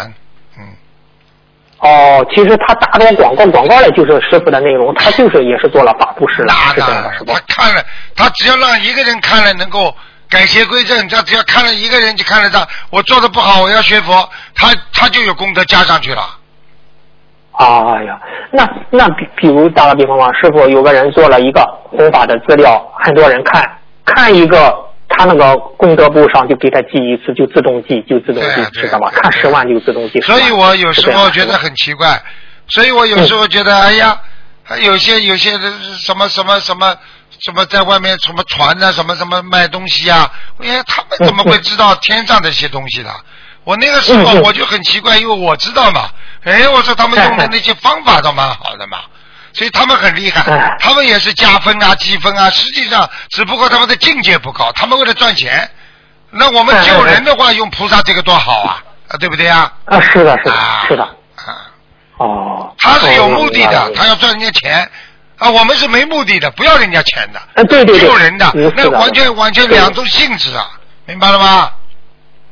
嗯，哦，其实他打着广告，广告的就是师傅的内容，他就是也是做了法布施了，是这样的，是吧他？看了，他只要让一个人看了能够改邪归正，他只要看了一个人就看得到，我做的不好，我要学佛，他他就有功德加上去了。哎呀，那那比比如打个比方吧，师傅有个人做了一个弘法的资料，很多人看，看一个他那个功德簿上就给他记一次，就自动记，就自动记知道吗？看十万就自动记10万。所以我有时候觉得很奇怪，所以我有时候觉得，哎呀，有些有些的什么什么什么什么在外面什么传啊，什么什么卖东西啊，哎，他们怎么会知道天上这些东西的？我那个时候我就很奇怪，因为我知道嘛，哎，我说他们用的那些方法倒蛮好的嘛。所以他们很厉害哎，他们也是加分啊、积分啊。实际上，只不过他们的境界不高，他们为了赚钱。那我们救人的话，用菩萨这个多好啊，啊，对不对呀？啊，是的，是的，啊，是的，啊，哦。他是有目的的，他要赚人家钱啊，我们是没目的的，不要人家钱的，啊，对对对，救人的那完全完全两种性质啊，明白了吗？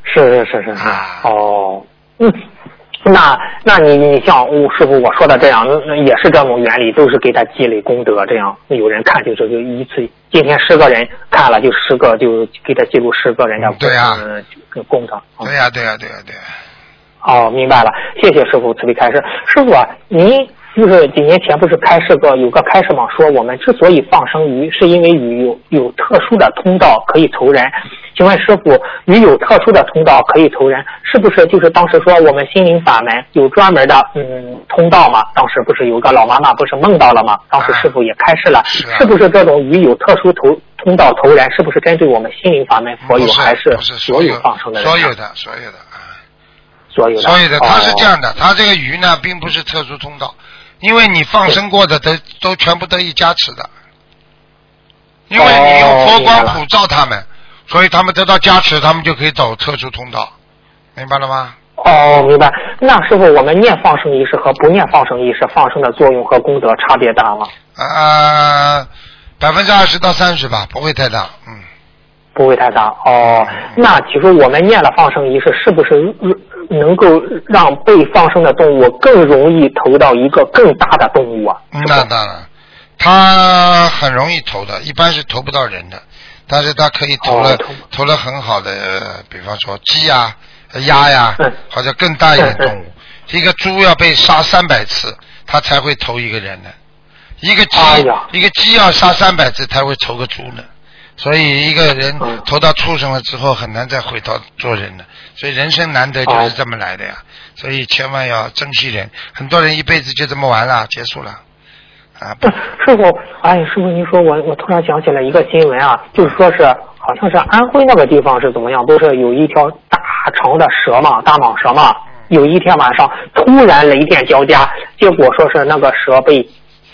是是是是是啊，哦，嗯，那那你你像我师傅我说的这样，那那也是这种原理，都是给他积累功德，这样有人看就是就一次，今天十个人看了就十个，就给他记录十个人的嗯对啊嗯功德。哦对呀，对呀，对呀，对呀。哦，明白了，谢谢师傅慈悲开示。师傅啊，您就是几年前不是开示过有个开示网，说我们之所以放生鱼，是因为鱼有有特殊的通道可以投人。请问师傅，鱼有特殊的通道可以投人，是不是就是当时说我们心灵法门有专门的嗯通道嘛？当时不是有个老妈妈不是梦到了吗？当时师傅也开示了，是啊是不是这种鱼有特殊投通道投人？是不是针对我们心灵法门佛友，不是还是所有放生的人？所有的所有的啊，所有的，所有的，它是这哦样的，它这个鱼呢，并不是特殊通道，因为你放生过的都都全部得以加持的，因为你用佛光普照他们，所以他们得到加持，他们就可以走特殊通道，明白了吗？哦，明白。那师傅，我们念放生仪式和不念放生仪式，放生的作用和功德差别大吗？呃，百分之二十到三十吧，不会太大，嗯。不会太大。哦，那其实我们念了放生仪式，是不是呃能够让被放生的动物更容易投到一个更大的动物啊？嗯那当然，它很容易投的，一般是投不到人的，但是它可以投了、哦投投了很好的，呃比方说鸡呀、呃鸭呀，嗯或者更大一点动物嗯。一个猪要被杀三百次，它才会投一个人的；一个鸡，哎一个鸡要杀三百次才会投个猪呢。所以一个人嗯投到畜生了之后，很难再回到做人了。所以人生难得就是这么来的呀。所以千万要珍惜人。很多人一辈子就这么完了，结束了。啊，不师傅，哎，师傅，您说我我突然想起来一个新闻啊，就是说是好像是安徽那个地方是怎么样，不是有一条大长的蛇嘛，大蟒蛇嘛，有一天晚上突然雷电交加，结果说是那个蛇被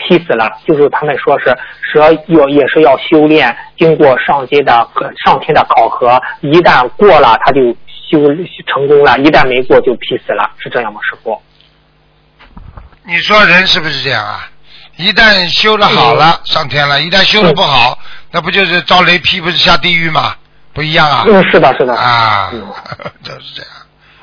劈死了，就是他们说是蛇要也是要修炼，经过上阶的上天的考核，一旦过了他就修成功了，一旦没过就劈死了，是这样吗，师傅？你说人是不是这样啊？一旦修的好了，上天了；一旦修的不好，那不就是遭雷劈，不是下地狱吗？不一样啊！嗯，是的，是的。啊嗯，就是这样。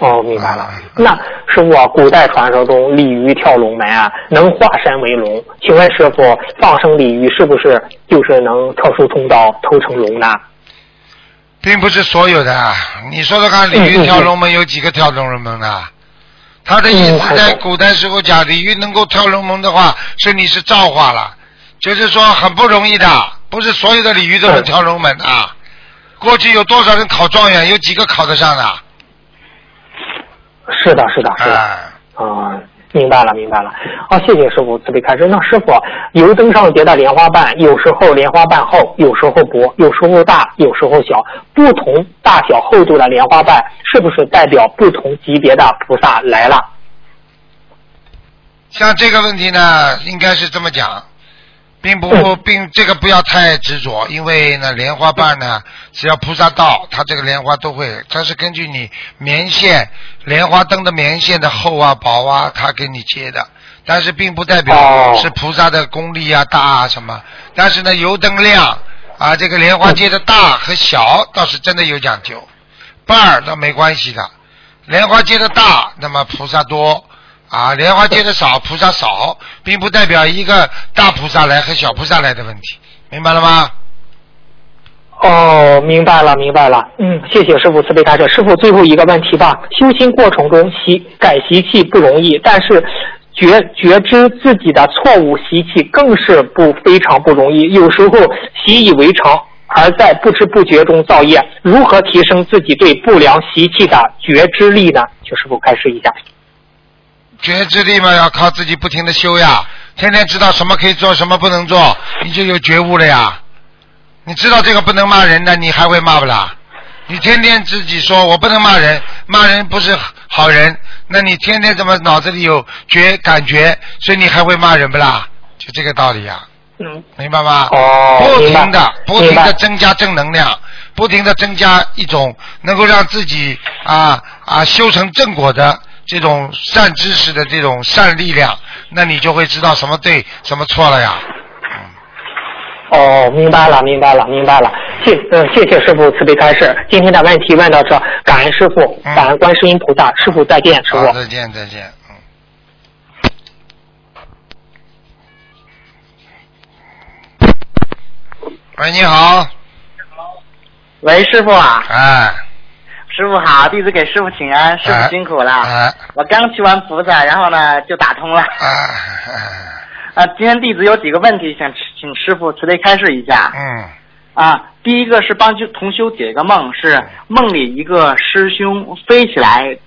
哦，明白了啊。那师傅啊，古代传说中鲤鱼跳龙门啊，能化身为龙。请问师傅，放生鲤鱼是不是就是能特殊通道投成龙呢？并不是所有的啊。你说说看，鲤鱼跳龙门有几个跳龙门的？他的意思在古代时候讲，鲤鱼能够跳龙门的话，是你是造化了，就是说很不容易的，不是所有的鲤鱼都能跳龙门啊。过去有多少人考状元，有几个考得上的？是的，是的，是的。啊，啊、明白了，明白了。好、谢谢师傅慈悲开示。那师傅，油灯上结的莲花瓣，有时候莲花瓣厚，有时候薄，有时候大，有时候小，不同大小厚度的莲花瓣，是不是代表不同级别的菩萨来了？像这个问题呢，应该是这么讲，并不嗯并这个不要太执着，因为呢，莲花瓣呢，只要菩萨到，它这个莲花都会，它是根据你棉线莲花灯的棉线的厚啊、薄啊，它给你接的，但是并不代表哦。是菩萨的功力啊大啊什么，但是呢，油灯亮啊，这个莲花接的大和小倒是真的有讲究，瓣儿倒没关系的，莲花接的大，那么菩萨多。啊，莲花接的少，菩萨少，并不代表一个大菩萨来和小菩萨来的问题，明白了吗？哦，明白了，明白了。嗯，谢谢师傅慈悲开示。师傅，最后一个问题吧。修心过程中习改习气不容易，但是觉觉知自己的错误习气更是不非常不容易。有时候习以为常，而在不知不觉中造业。如何提升自己对不良习气的觉知力呢？请师傅开示一下。觉知力嘛，要靠自己不停的修呀，天天知道什么可以做，什么不能做，你就有觉悟了呀。你知道这个不能骂人的，你还会骂不啦？你天天自己说我不能骂人，骂人不是好人，那你天天怎么脑子里有觉感觉，所以你还会骂人不啦？就这个道理呀，嗯，明白吗？哦不停的不停的增加正能量，不停的增加一种能够让自己啊啊修成正果的这种善知识的这种善力量，那你就会知道什么对什么错了呀。哦，明白了，明白了，明白了。谢，嗯，谢谢师傅慈悲开示。今天的问题问到这，感恩师傅，嗯感恩观世音菩萨。师傅再见，师傅，。再见再见，嗯。喂，你好，喂，师傅啊，哎，师傅好，弟子给师傅请安，师哎傅辛苦了。哎，我刚去完菩萨，然后呢就打通了。哎，啊，今天弟子有几个问题想请师傅慈悲开示一下。嗯，啊，第一个是帮修同修解个梦，是梦里一个师兄飞起来，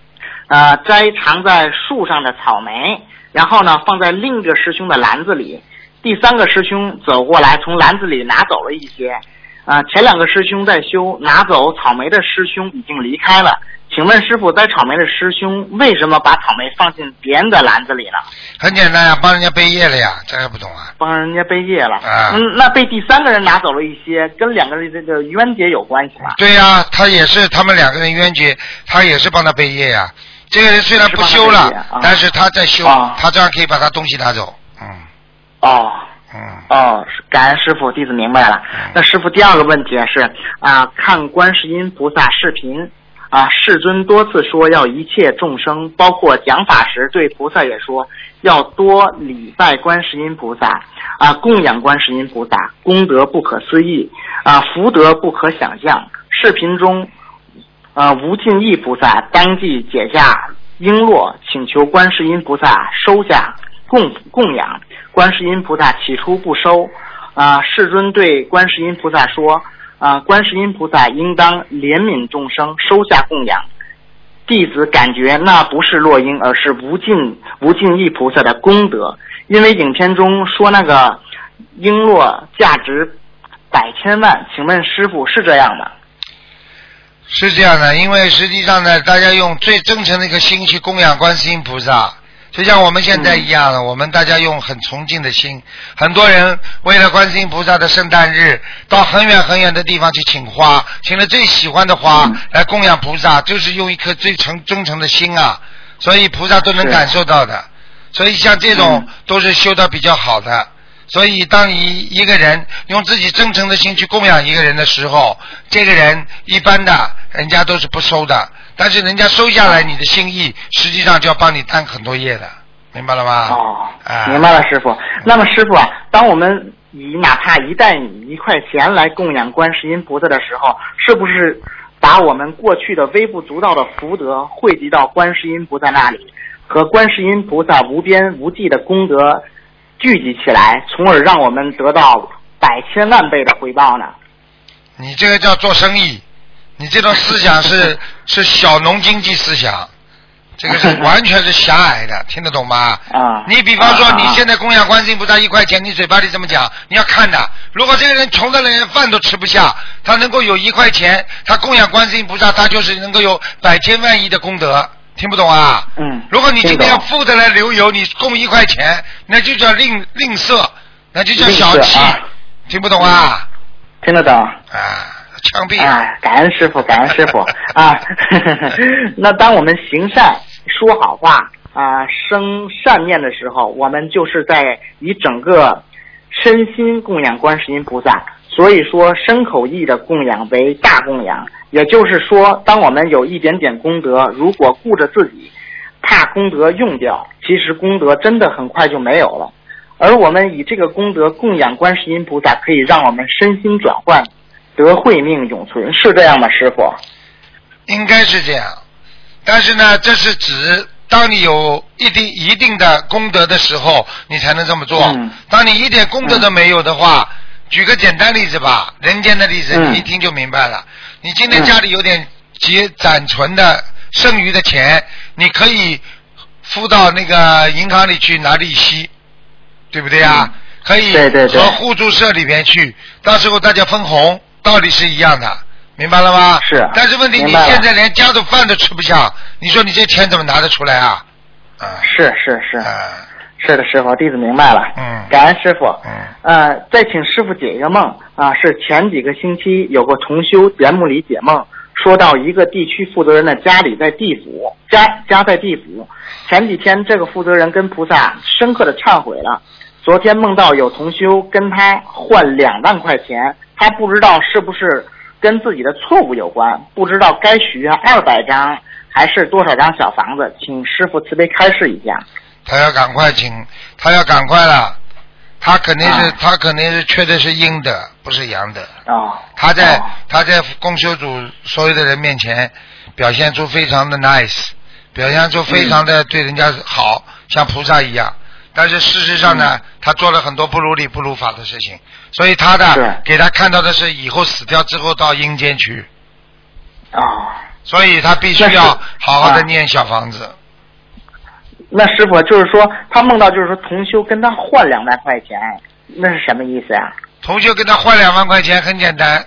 呃，摘藏在树上的草莓，然后呢放在另一个师兄的篮子里。第三个师兄走过来，从篮子里拿走了一些。啊、前两个师兄在修，拿走草莓的师兄已经离开了。请问师傅，摘草莓的师兄为什么把草莓放进别人的篮子里了？很简单呀，帮人家背业了呀，这还不懂啊？帮人家背业了。啊嗯，那被第三个人拿走了一些，跟两个人这个冤结有关系吗？对呀、他也是他们两个人冤结，他也是帮他背业呀。这个人虽然不修了，但是他在修，啊他这样可以把他东西拿走。嗯哦。嗯，哦，感恩师傅，弟子明白了。那师傅第二个问题是啊，看观世音菩萨视频啊，世尊多次说要一切众生，包括讲法时对菩萨也说要多礼拜观世音菩萨啊，供养观世音菩萨，功德不可思议啊，福德不可想象。视频中，啊，无尽意菩萨当即解下璎珞，请求观世音菩萨收下供供养。观世音菩萨起初不收，啊、世尊对观世音菩萨说，啊、观世音菩萨应当怜悯众生，收下供养。弟子感觉那不是落英，而是无尽无尽意菩萨的功德，因为影片中说那个璎珞价值百千万，请问师傅是这样吗？是这样的，因为实际上呢，大家用最真诚的一个心去供养观世音菩萨，就像我们现在一样的，我们大家用很崇敬的心，很多人为了观世音菩萨的圣诞日，到很远很远的地方去请花，请了最喜欢的花、来供养菩萨，就是用一颗最诚忠诚的心啊，所以菩萨都能感受到的。所以像这种嗯。都是修的比较好的。所以，当一一个人用自己真诚的心去供养一个人的时候，这个人一般的人家都是不收的，但是人家收下来你的心意，实际上就要帮你担很多业的，明白了吗？哦啊，明白了，师傅。那么师傅啊，当我们以哪怕一袋米、一块钱来供养观世音菩萨的时候，是不是把我们过去的微不足道的福德汇集到观世音菩萨那里，和观世音菩萨无边无际的功德聚集起来，从而让我们得到百千万倍的回报呢？你这个叫做生意，你这种思想是 是小农经济思想，这个是完全是狭隘的，听得懂吗？啊你比方说啊你现在供养观世音菩萨一块钱，你嘴巴里这么讲，你要看的。如果这个人穷的连饭都吃不下，他能够有一块钱，他供养观世音菩萨，他就是能够有百千万亿的功德，听不懂啊？嗯如果你今天要富的来流油，你供一块钱，那就叫吝吝啬，那就叫小气，啊听不懂啊？听得懂？啊，枪毙啊！感恩师傅，感恩师傅啊！那当我们行善、说好话啊、生善念的时候，我们就是在以整个身心供养观世音菩萨。所以说，身口意的供养为大供养。也就是说，当我们有一点点功德，如果顾着自己，怕功德用掉，其实功德真的很快就没有了。而我们以这个功德供养观世音菩萨，可以让我们身心转换，得慧命永存，是这样吗，师傅？应该是这样，但是呢，这是指当你有一定一定的功德的时候，你才能这么做。嗯当你一点功德都没有的话，举个简单例子吧，人间的例子，嗯你一听就明白了。你今天嗯家里有点结攒存的剩余的钱，你可以付到那个银行里去拿利息，对不对啊？嗯可以对对对和互助社里边去，到时候大家分红，道理是一样的，明白了吗？是但是问题你现在连家的饭都吃不下，你说你这钱怎么拿得出来啊？啊，是是是啊，是的，师傅，弟子明白了。嗯感恩师傅。嗯呃，再请师傅解一个梦啊，是前几个星期有个同修节目里解梦，说到一个地区负责人的家里在地府，家家在地府。前几天这个负责人跟菩萨深刻的忏悔了。昨天梦到有同修跟他换两万块钱，他不知道是不是跟自己的错误有关，不知道该许愿二百张还是多少张小房子，请师傅慈悲开示一下。他要赶快请，他要赶快了，他肯定是、啊他肯定是缺的是阴的，不是阳的。哦，他在、哦他在公修组所有的人面前表现出非常的 nice，表现出非常的对人家好，像菩萨一样。但是事实上呢，他做了很多不如理不如法的事情，所以他的给他看到的是以后死掉之后到阴间去，哦，所以他必须要好好的啊念小房子。那师傅就是说，他梦到就是说同修跟他换两万块钱，那是什么意思啊、同修跟他换两万块钱很简单，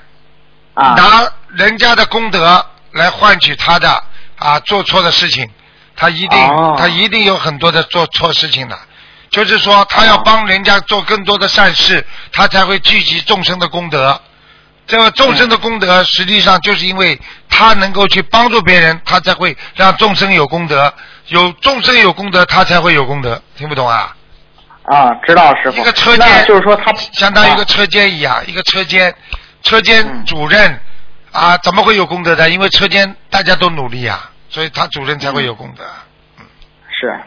啊？拿人家的功德来换取他的啊做错的事情，他一定、哦。他一定有很多的做错事情的，就是说他要哦帮人家做更多的善事，他才会聚集众生的功德。这个众生的功德，实际上就是因为他能够去帮助别人，他才会让众生有功德，有众生有功德，他才会有功德。听不懂啊？啊，知道了师傅。一个车间就是说他相当于一个啊车间一样，一个车间，车间嗯主任啊，怎么会有功德的？因为车间大家都努力啊、所以他主任才会有功德。是。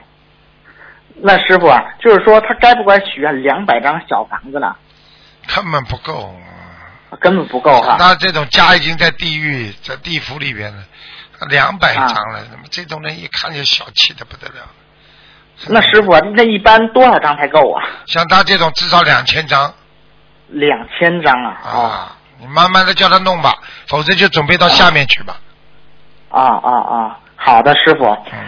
那师傅啊，就是说他该不该许愿两百张小房子呢？根本不够，根本不够哈。那这种家已经在地狱、在地府里边了，两百张啊了，那么这种人一看就小气的不得了。那师傅啊，那一般多少张才够啊？像他这种至少两千张两千张啊！哦啊，你慢慢的叫他弄吧，否则就准备到下面去吧。啊啊啊！好的，师傅。嗯，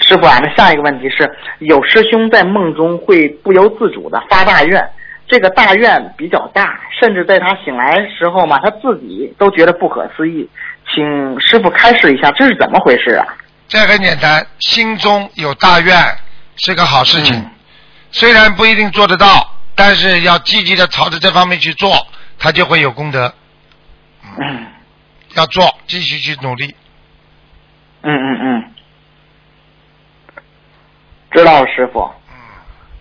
师傅啊，那下一个问题是，有师兄在梦中会不由自主的发大愿，这个大愿比较大，甚至在他醒来时候嘛，他自己都觉得不可思议。请师傅开示一下，这是怎么回事啊？这很简单，心中有大愿是个好事情。嗯虽然不一定做得到，但是要积极的朝着这方面去做，他就会有功德。嗯要做，继续去努力。嗯嗯嗯，知道了，师傅。嗯。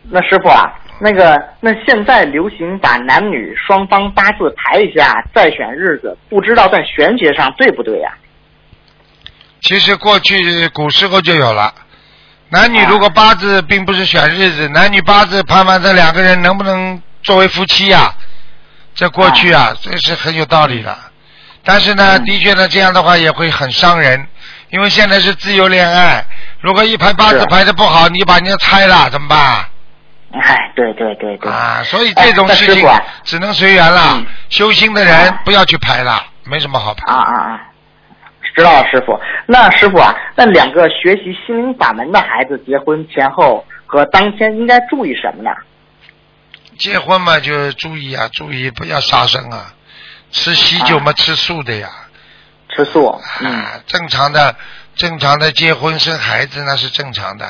那师傅啊，那个那现在流行把男女双方八字排一下，再选日子，不知道在玄学上对不对呀、其实过去古时候就有了，男女啊。如果八字并不是选日子，男女八字判断这两个人能不能作为夫妻呀、这过去啊，这是很有道理的。但是呢，嗯。的确呢，这样的话也会很伤人，因为现在是自由恋爱，如果一排八字排的不好，你把人家拆了怎么办？哎，对对对对。啊，所以这种事情只能随缘了。嗯修心的人不要去排了，没什么好排。啊啊啊！知道了，师傅。那师傅啊，那两个学习心灵法门的孩子结婚前后和当天应该注意什么呢？结婚嘛，就注意啊，注意不要杀生啊，吃喜酒嘛，吃素的呀。吃素。嗯。啊，正常的，正常的结婚生孩子那是正常的，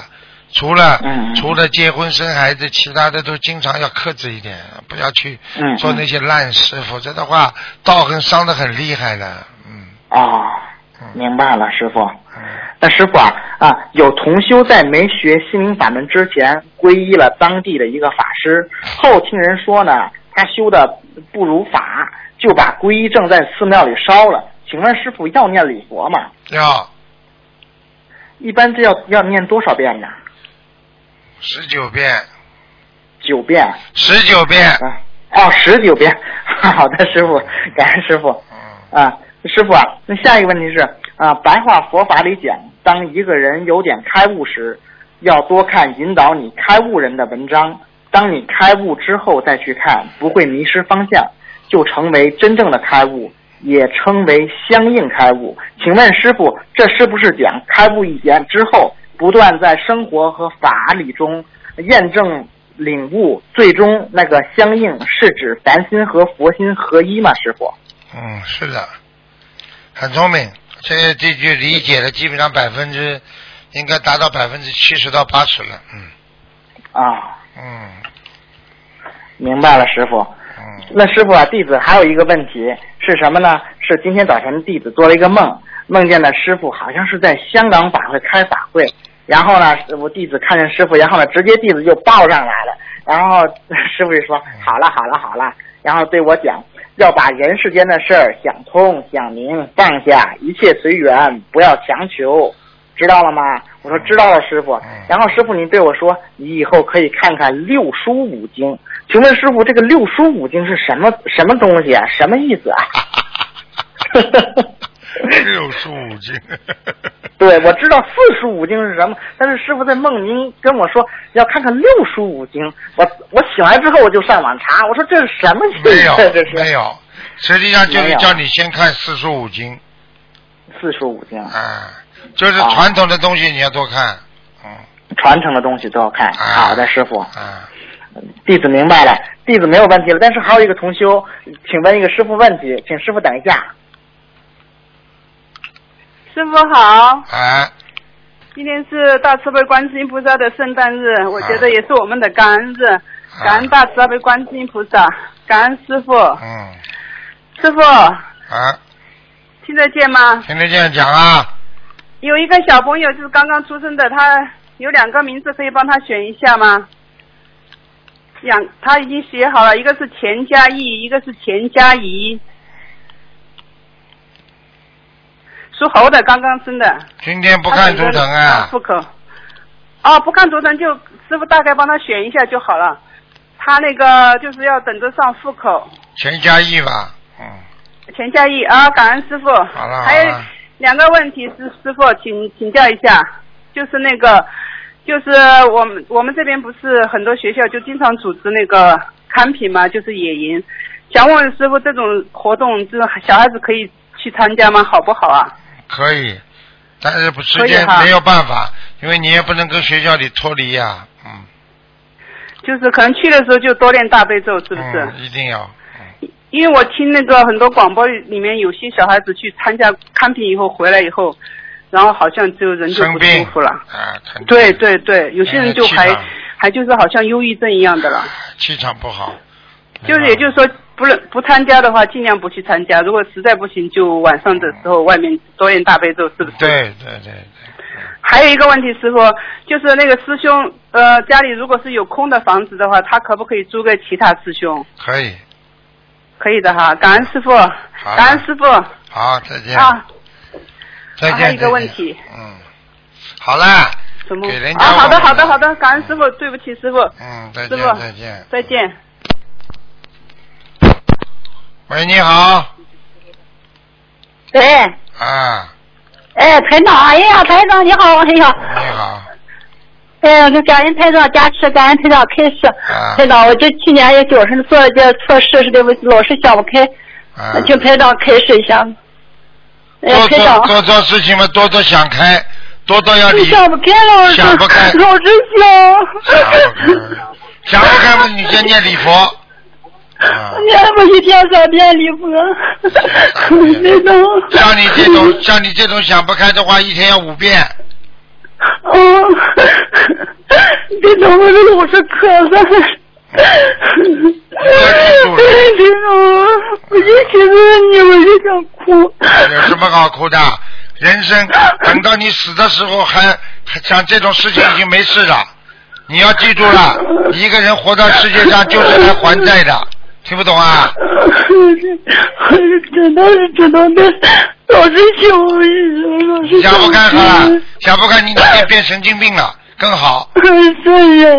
除了除了结婚生孩子，其他的都经常要克制一点，不要去嗯做那些烂事，否则的话道很伤的很厉害的。嗯哦，嗯明白了，师傅。嗯，那师傅啊啊，有同修在没学心灵法门之前，皈依了当地的一个法师，后听人说呢，他修的不如法，就把皈依证在寺庙里烧了。请问师傅要念礼佛吗？要一般这要要念多少遍呢？十九遍，九遍。十九遍。啊，哦，十九遍。好的，师傅，感恩师傅。嗯，啊，师傅啊，那下一个问题是啊，白话佛法里讲，当一个人有点开悟时，要多看引导你开悟人的文章。当你开悟之后再去看，不会迷失方向，就成为真正的开悟，也称为相应开悟。请问师傅，这是不是讲开悟一点之后，不断在生活和法理中验证领悟，最终那个相应是指凡心和佛心合一吗？师傅？嗯，是的，很聪明。这这句理解的，基本上百分之应该达到百分之七十到八十了。嗯啊，嗯明白了，师傅。嗯那师傅啊，弟子还有一个问题是什么呢？是今天早晨弟子做了一个梦，梦见呢师傅好像是在香港法会开法会，然后呢，我弟子看见师傅，然后呢，直接弟子就抱上来了，然后 师傅就说好了好了好了，然后对我讲要把人世间的事儿想通想明，放下一切随缘，不要强求。知道了吗？我说知道了，师傅嗯。然后师傅您对我说，你以后可以看看六书五经。请问师傅，这个六书五经是什么什么东西啊？什么意思啊？六书五经。对，我知道四书五经是什么，但是师傅在梦您跟我说要看看六书五经，我我醒来之后我就上网查，我说这是什么意思？没有 这是没有，实际上就是叫你先看四书五经四书五经，啊，就是啊传统的东西你要多看。嗯传承的东西都要看。啊好的，师傅，啊，弟子明白了，弟子没有问题了。但是还有一个同修，请问一个师傅问题，请师傅等一下。师傅好，哎，今天是大慈悲观世音菩萨的圣诞日，我觉得也是我们的感恩日，感恩大慈悲观世音菩萨，感恩师傅。嗯，师傅，啊，听得见吗？听得见讲啊？有一个小朋友就是刚刚出生的，他有两个名字可以帮他选一下吗？两，他已经写好了，一个是钱嘉义，一个是钱嘉怡。属猴的，刚刚生的。今天不看图腾啊？户口。哦，不看图腾就师傅大概帮他选一下就好了。他那个就是要等着上户口。钱嘉义吧？嗯，钱嘉义啊，感恩师傅。好了好还有了，两个问题是师傅请请教一下，就是那个，就是我们我们这边不是很多学校就经常组织那个看品嘛，就是野营。想问师傅，这种活动，这种小孩子可以去参加吗？好不好啊？可以，但是不时间没有办法，因为你也不能跟学校里脱离呀、嗯，就是可能去的时候就多练大悲咒，是不是？嗯，一定要，因为我听那个很多广播里面有些小孩子去参加看品以后回来以后，然后好像就人就不舒服了。啊，肯定对对对，有些人就还、还就是好像忧郁症一样的了。气场不好，就是也就是说，不能不参加的话，尽量不去参加。如果实在不行，就晚上的时候外面多念大悲咒，是不是？对对对对，还有一个问题，师傅，就是那个师兄，呃，家里如果是有空的房子的话，他可不可以租给其他师兄？可以，可以的哈，感恩师傅，感恩师傅。好，再见，啊。再见，还有一个问题，嗯，好了，什么？给人？家啊，好的，好的，好的，感恩师傅，对不起，师傅，嗯，再见再见，再见。喂，你好，对，啊，哎，台长，哎呀，台长你好，哎呀，你好，哎呀，感恩台长加持，感恩台长开示。啊台长，我这去年也就是做了件错事，是对不起，老是想不开，啊，请台长开示一下。哎呀，做台长做，事情嘛，多多想开，多多要理。想不开了，想不开老是想。想不开，嘛，你先念礼佛。啊，念我一天三遍礼佛。像你这种像你这种想不开的话，一天要五遍。嗯，台长，我这老是咳嗽。台长，我一提到你我就想哭。有什么好哭的？人生等到你死的时候还，还像这种事情已经没事了。你要记住了，一个人活到世界上就是来还债的，听不懂啊？知道是知道的，老是想我，老师想不开好了，想不开你哪天变神经病了更好。是呀，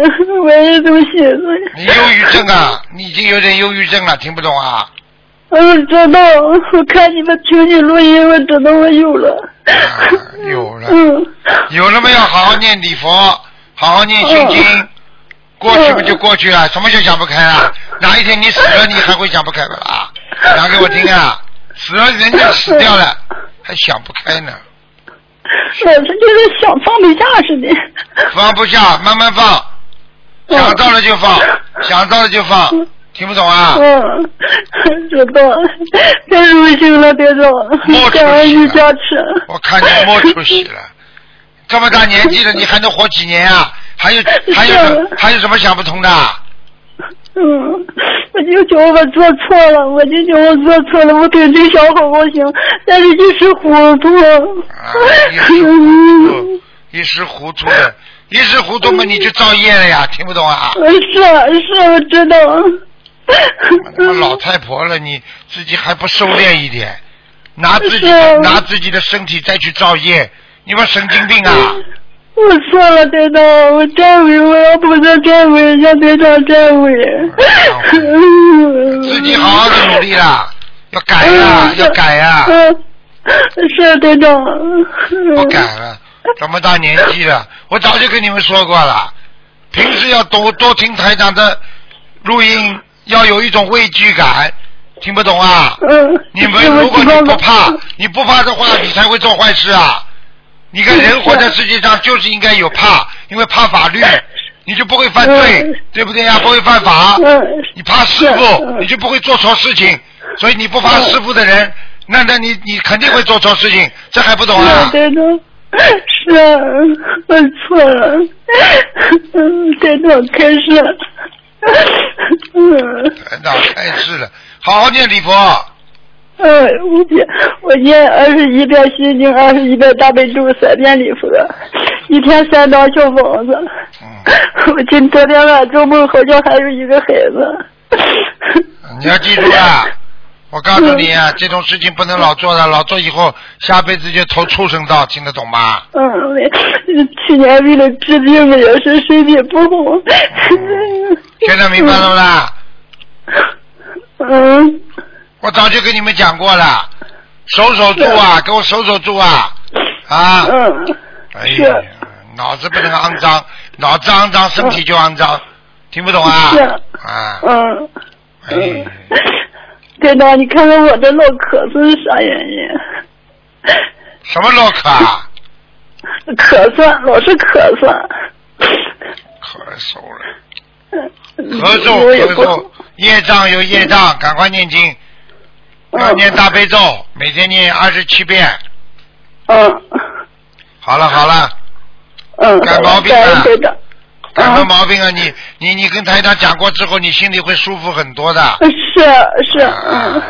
我也这么寻思。你忧郁症啊，你已经有点忧郁症了，听不懂啊？嗯，知道。我看你们听你录音，我知道我有了。啊有了，嗯。有了没有？好好念礼佛，好好念心经。过去不就过去了，什么就想不开啊？哪一天你死了，你还会想不开的啊？讲给我听啊！死了人家死掉了，还想不开呢？老是就是想放不下似的。放不下，慢慢放，想到了就放，想到了就放，听不懂啊？嗯，知道。太荣幸了，队长。莫出息了。我看你没出息了，这么大年纪了，你还能活几年啊？还有还有还有什么想不通的？嗯，我就觉得我做错了，我就觉得我做错了，我对这小好好行，但是一时糊涂。啊，一时糊涂，一时糊涂了，一时糊涂嘛，你就造业了呀，听不懂啊？嗯是啊是，我知道。他妈老太婆了，你自己还不收敛一点，拿自己啊拿自己的身体再去造业，你妈神经病啊！我错了，队长，我忏悔，我要菩萨忏悔，向队长忏悔。自己好好的努力啦，要改呀，要改呀，嗯，是队长。不改了，这么大年纪了，我早就跟你们说过了，平时要多多听台长的录音，要有一种畏惧感，听不懂啊？嗯。你们如果你不怕，你不怕的话，你才会做坏事啊！你看人活在世界上就是应该有怕，因为怕法律，你就不会犯罪，嗯对不对呀？不会犯法。嗯。你怕师傅，嗯你就不会做错事情，所以你不怕师傅的人，那那你你肯定会做错事情，这还不懂是啊？是啊，我错了。嗯，队长开始。嗯。台长开示了，好好念礼佛，嗯，五遍我念二十一遍心经，二十一遍大悲咒，三遍礼佛，一天三张小房子。嗯，我今昨天晚上做梦，好像还有一个孩子。你要记住啊。我告诉你啊，这种事情不能老做的，老做以后下辈子就投畜生道，听得懂吗？嗯，我去年为了治病，我也是身体不好。现在明白了不啦？嗯。我早就跟你们讲过了，守守住啊，给我守守住啊，啊！嗯。哎呀，脑子不能肮脏，脑子肮脏，身体就肮脏，听不懂啊？是啊，嗯。哎，队长，你看看我这脑壳子是啥原因？什么唠嗑啊？咳嗽，老是咳嗽。咳嗽了，咳咳嗽咳嗽，业障有业障，赶快念经，要念大悲咒，每天念二十七遍。嗯。好了好了，嗯。改毛病了感恩队长。改什么毛病啊？你你你跟台长讲过之后，你心里会舒服很多的。是是嗯。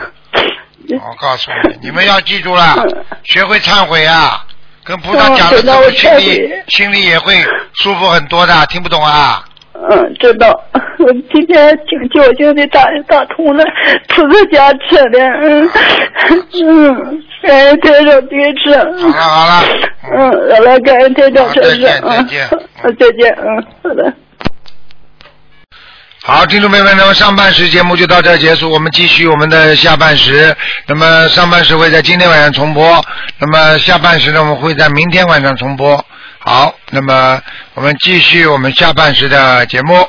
我告诉你，你们要记住了，嗯学会忏悔啊，跟菩萨讲了之后，心里心里也会舒服很多的。听不懂啊？嗯，知道。我 今天挺侥幸的打打通了，菩萨加持的，嗯 嗯，感恩台长支持。好了好了，嗯，好了，感恩台长支持。好再见嗯再见好再见，嗯，好的。好，听众朋友们，那么上半时节目就到这儿结束，我们继续我们的下半时。那么上半时会在今天晚上重播，那么下半时呢，我们会在明天晚上重播。好，那么我们继续我们下半时的节目。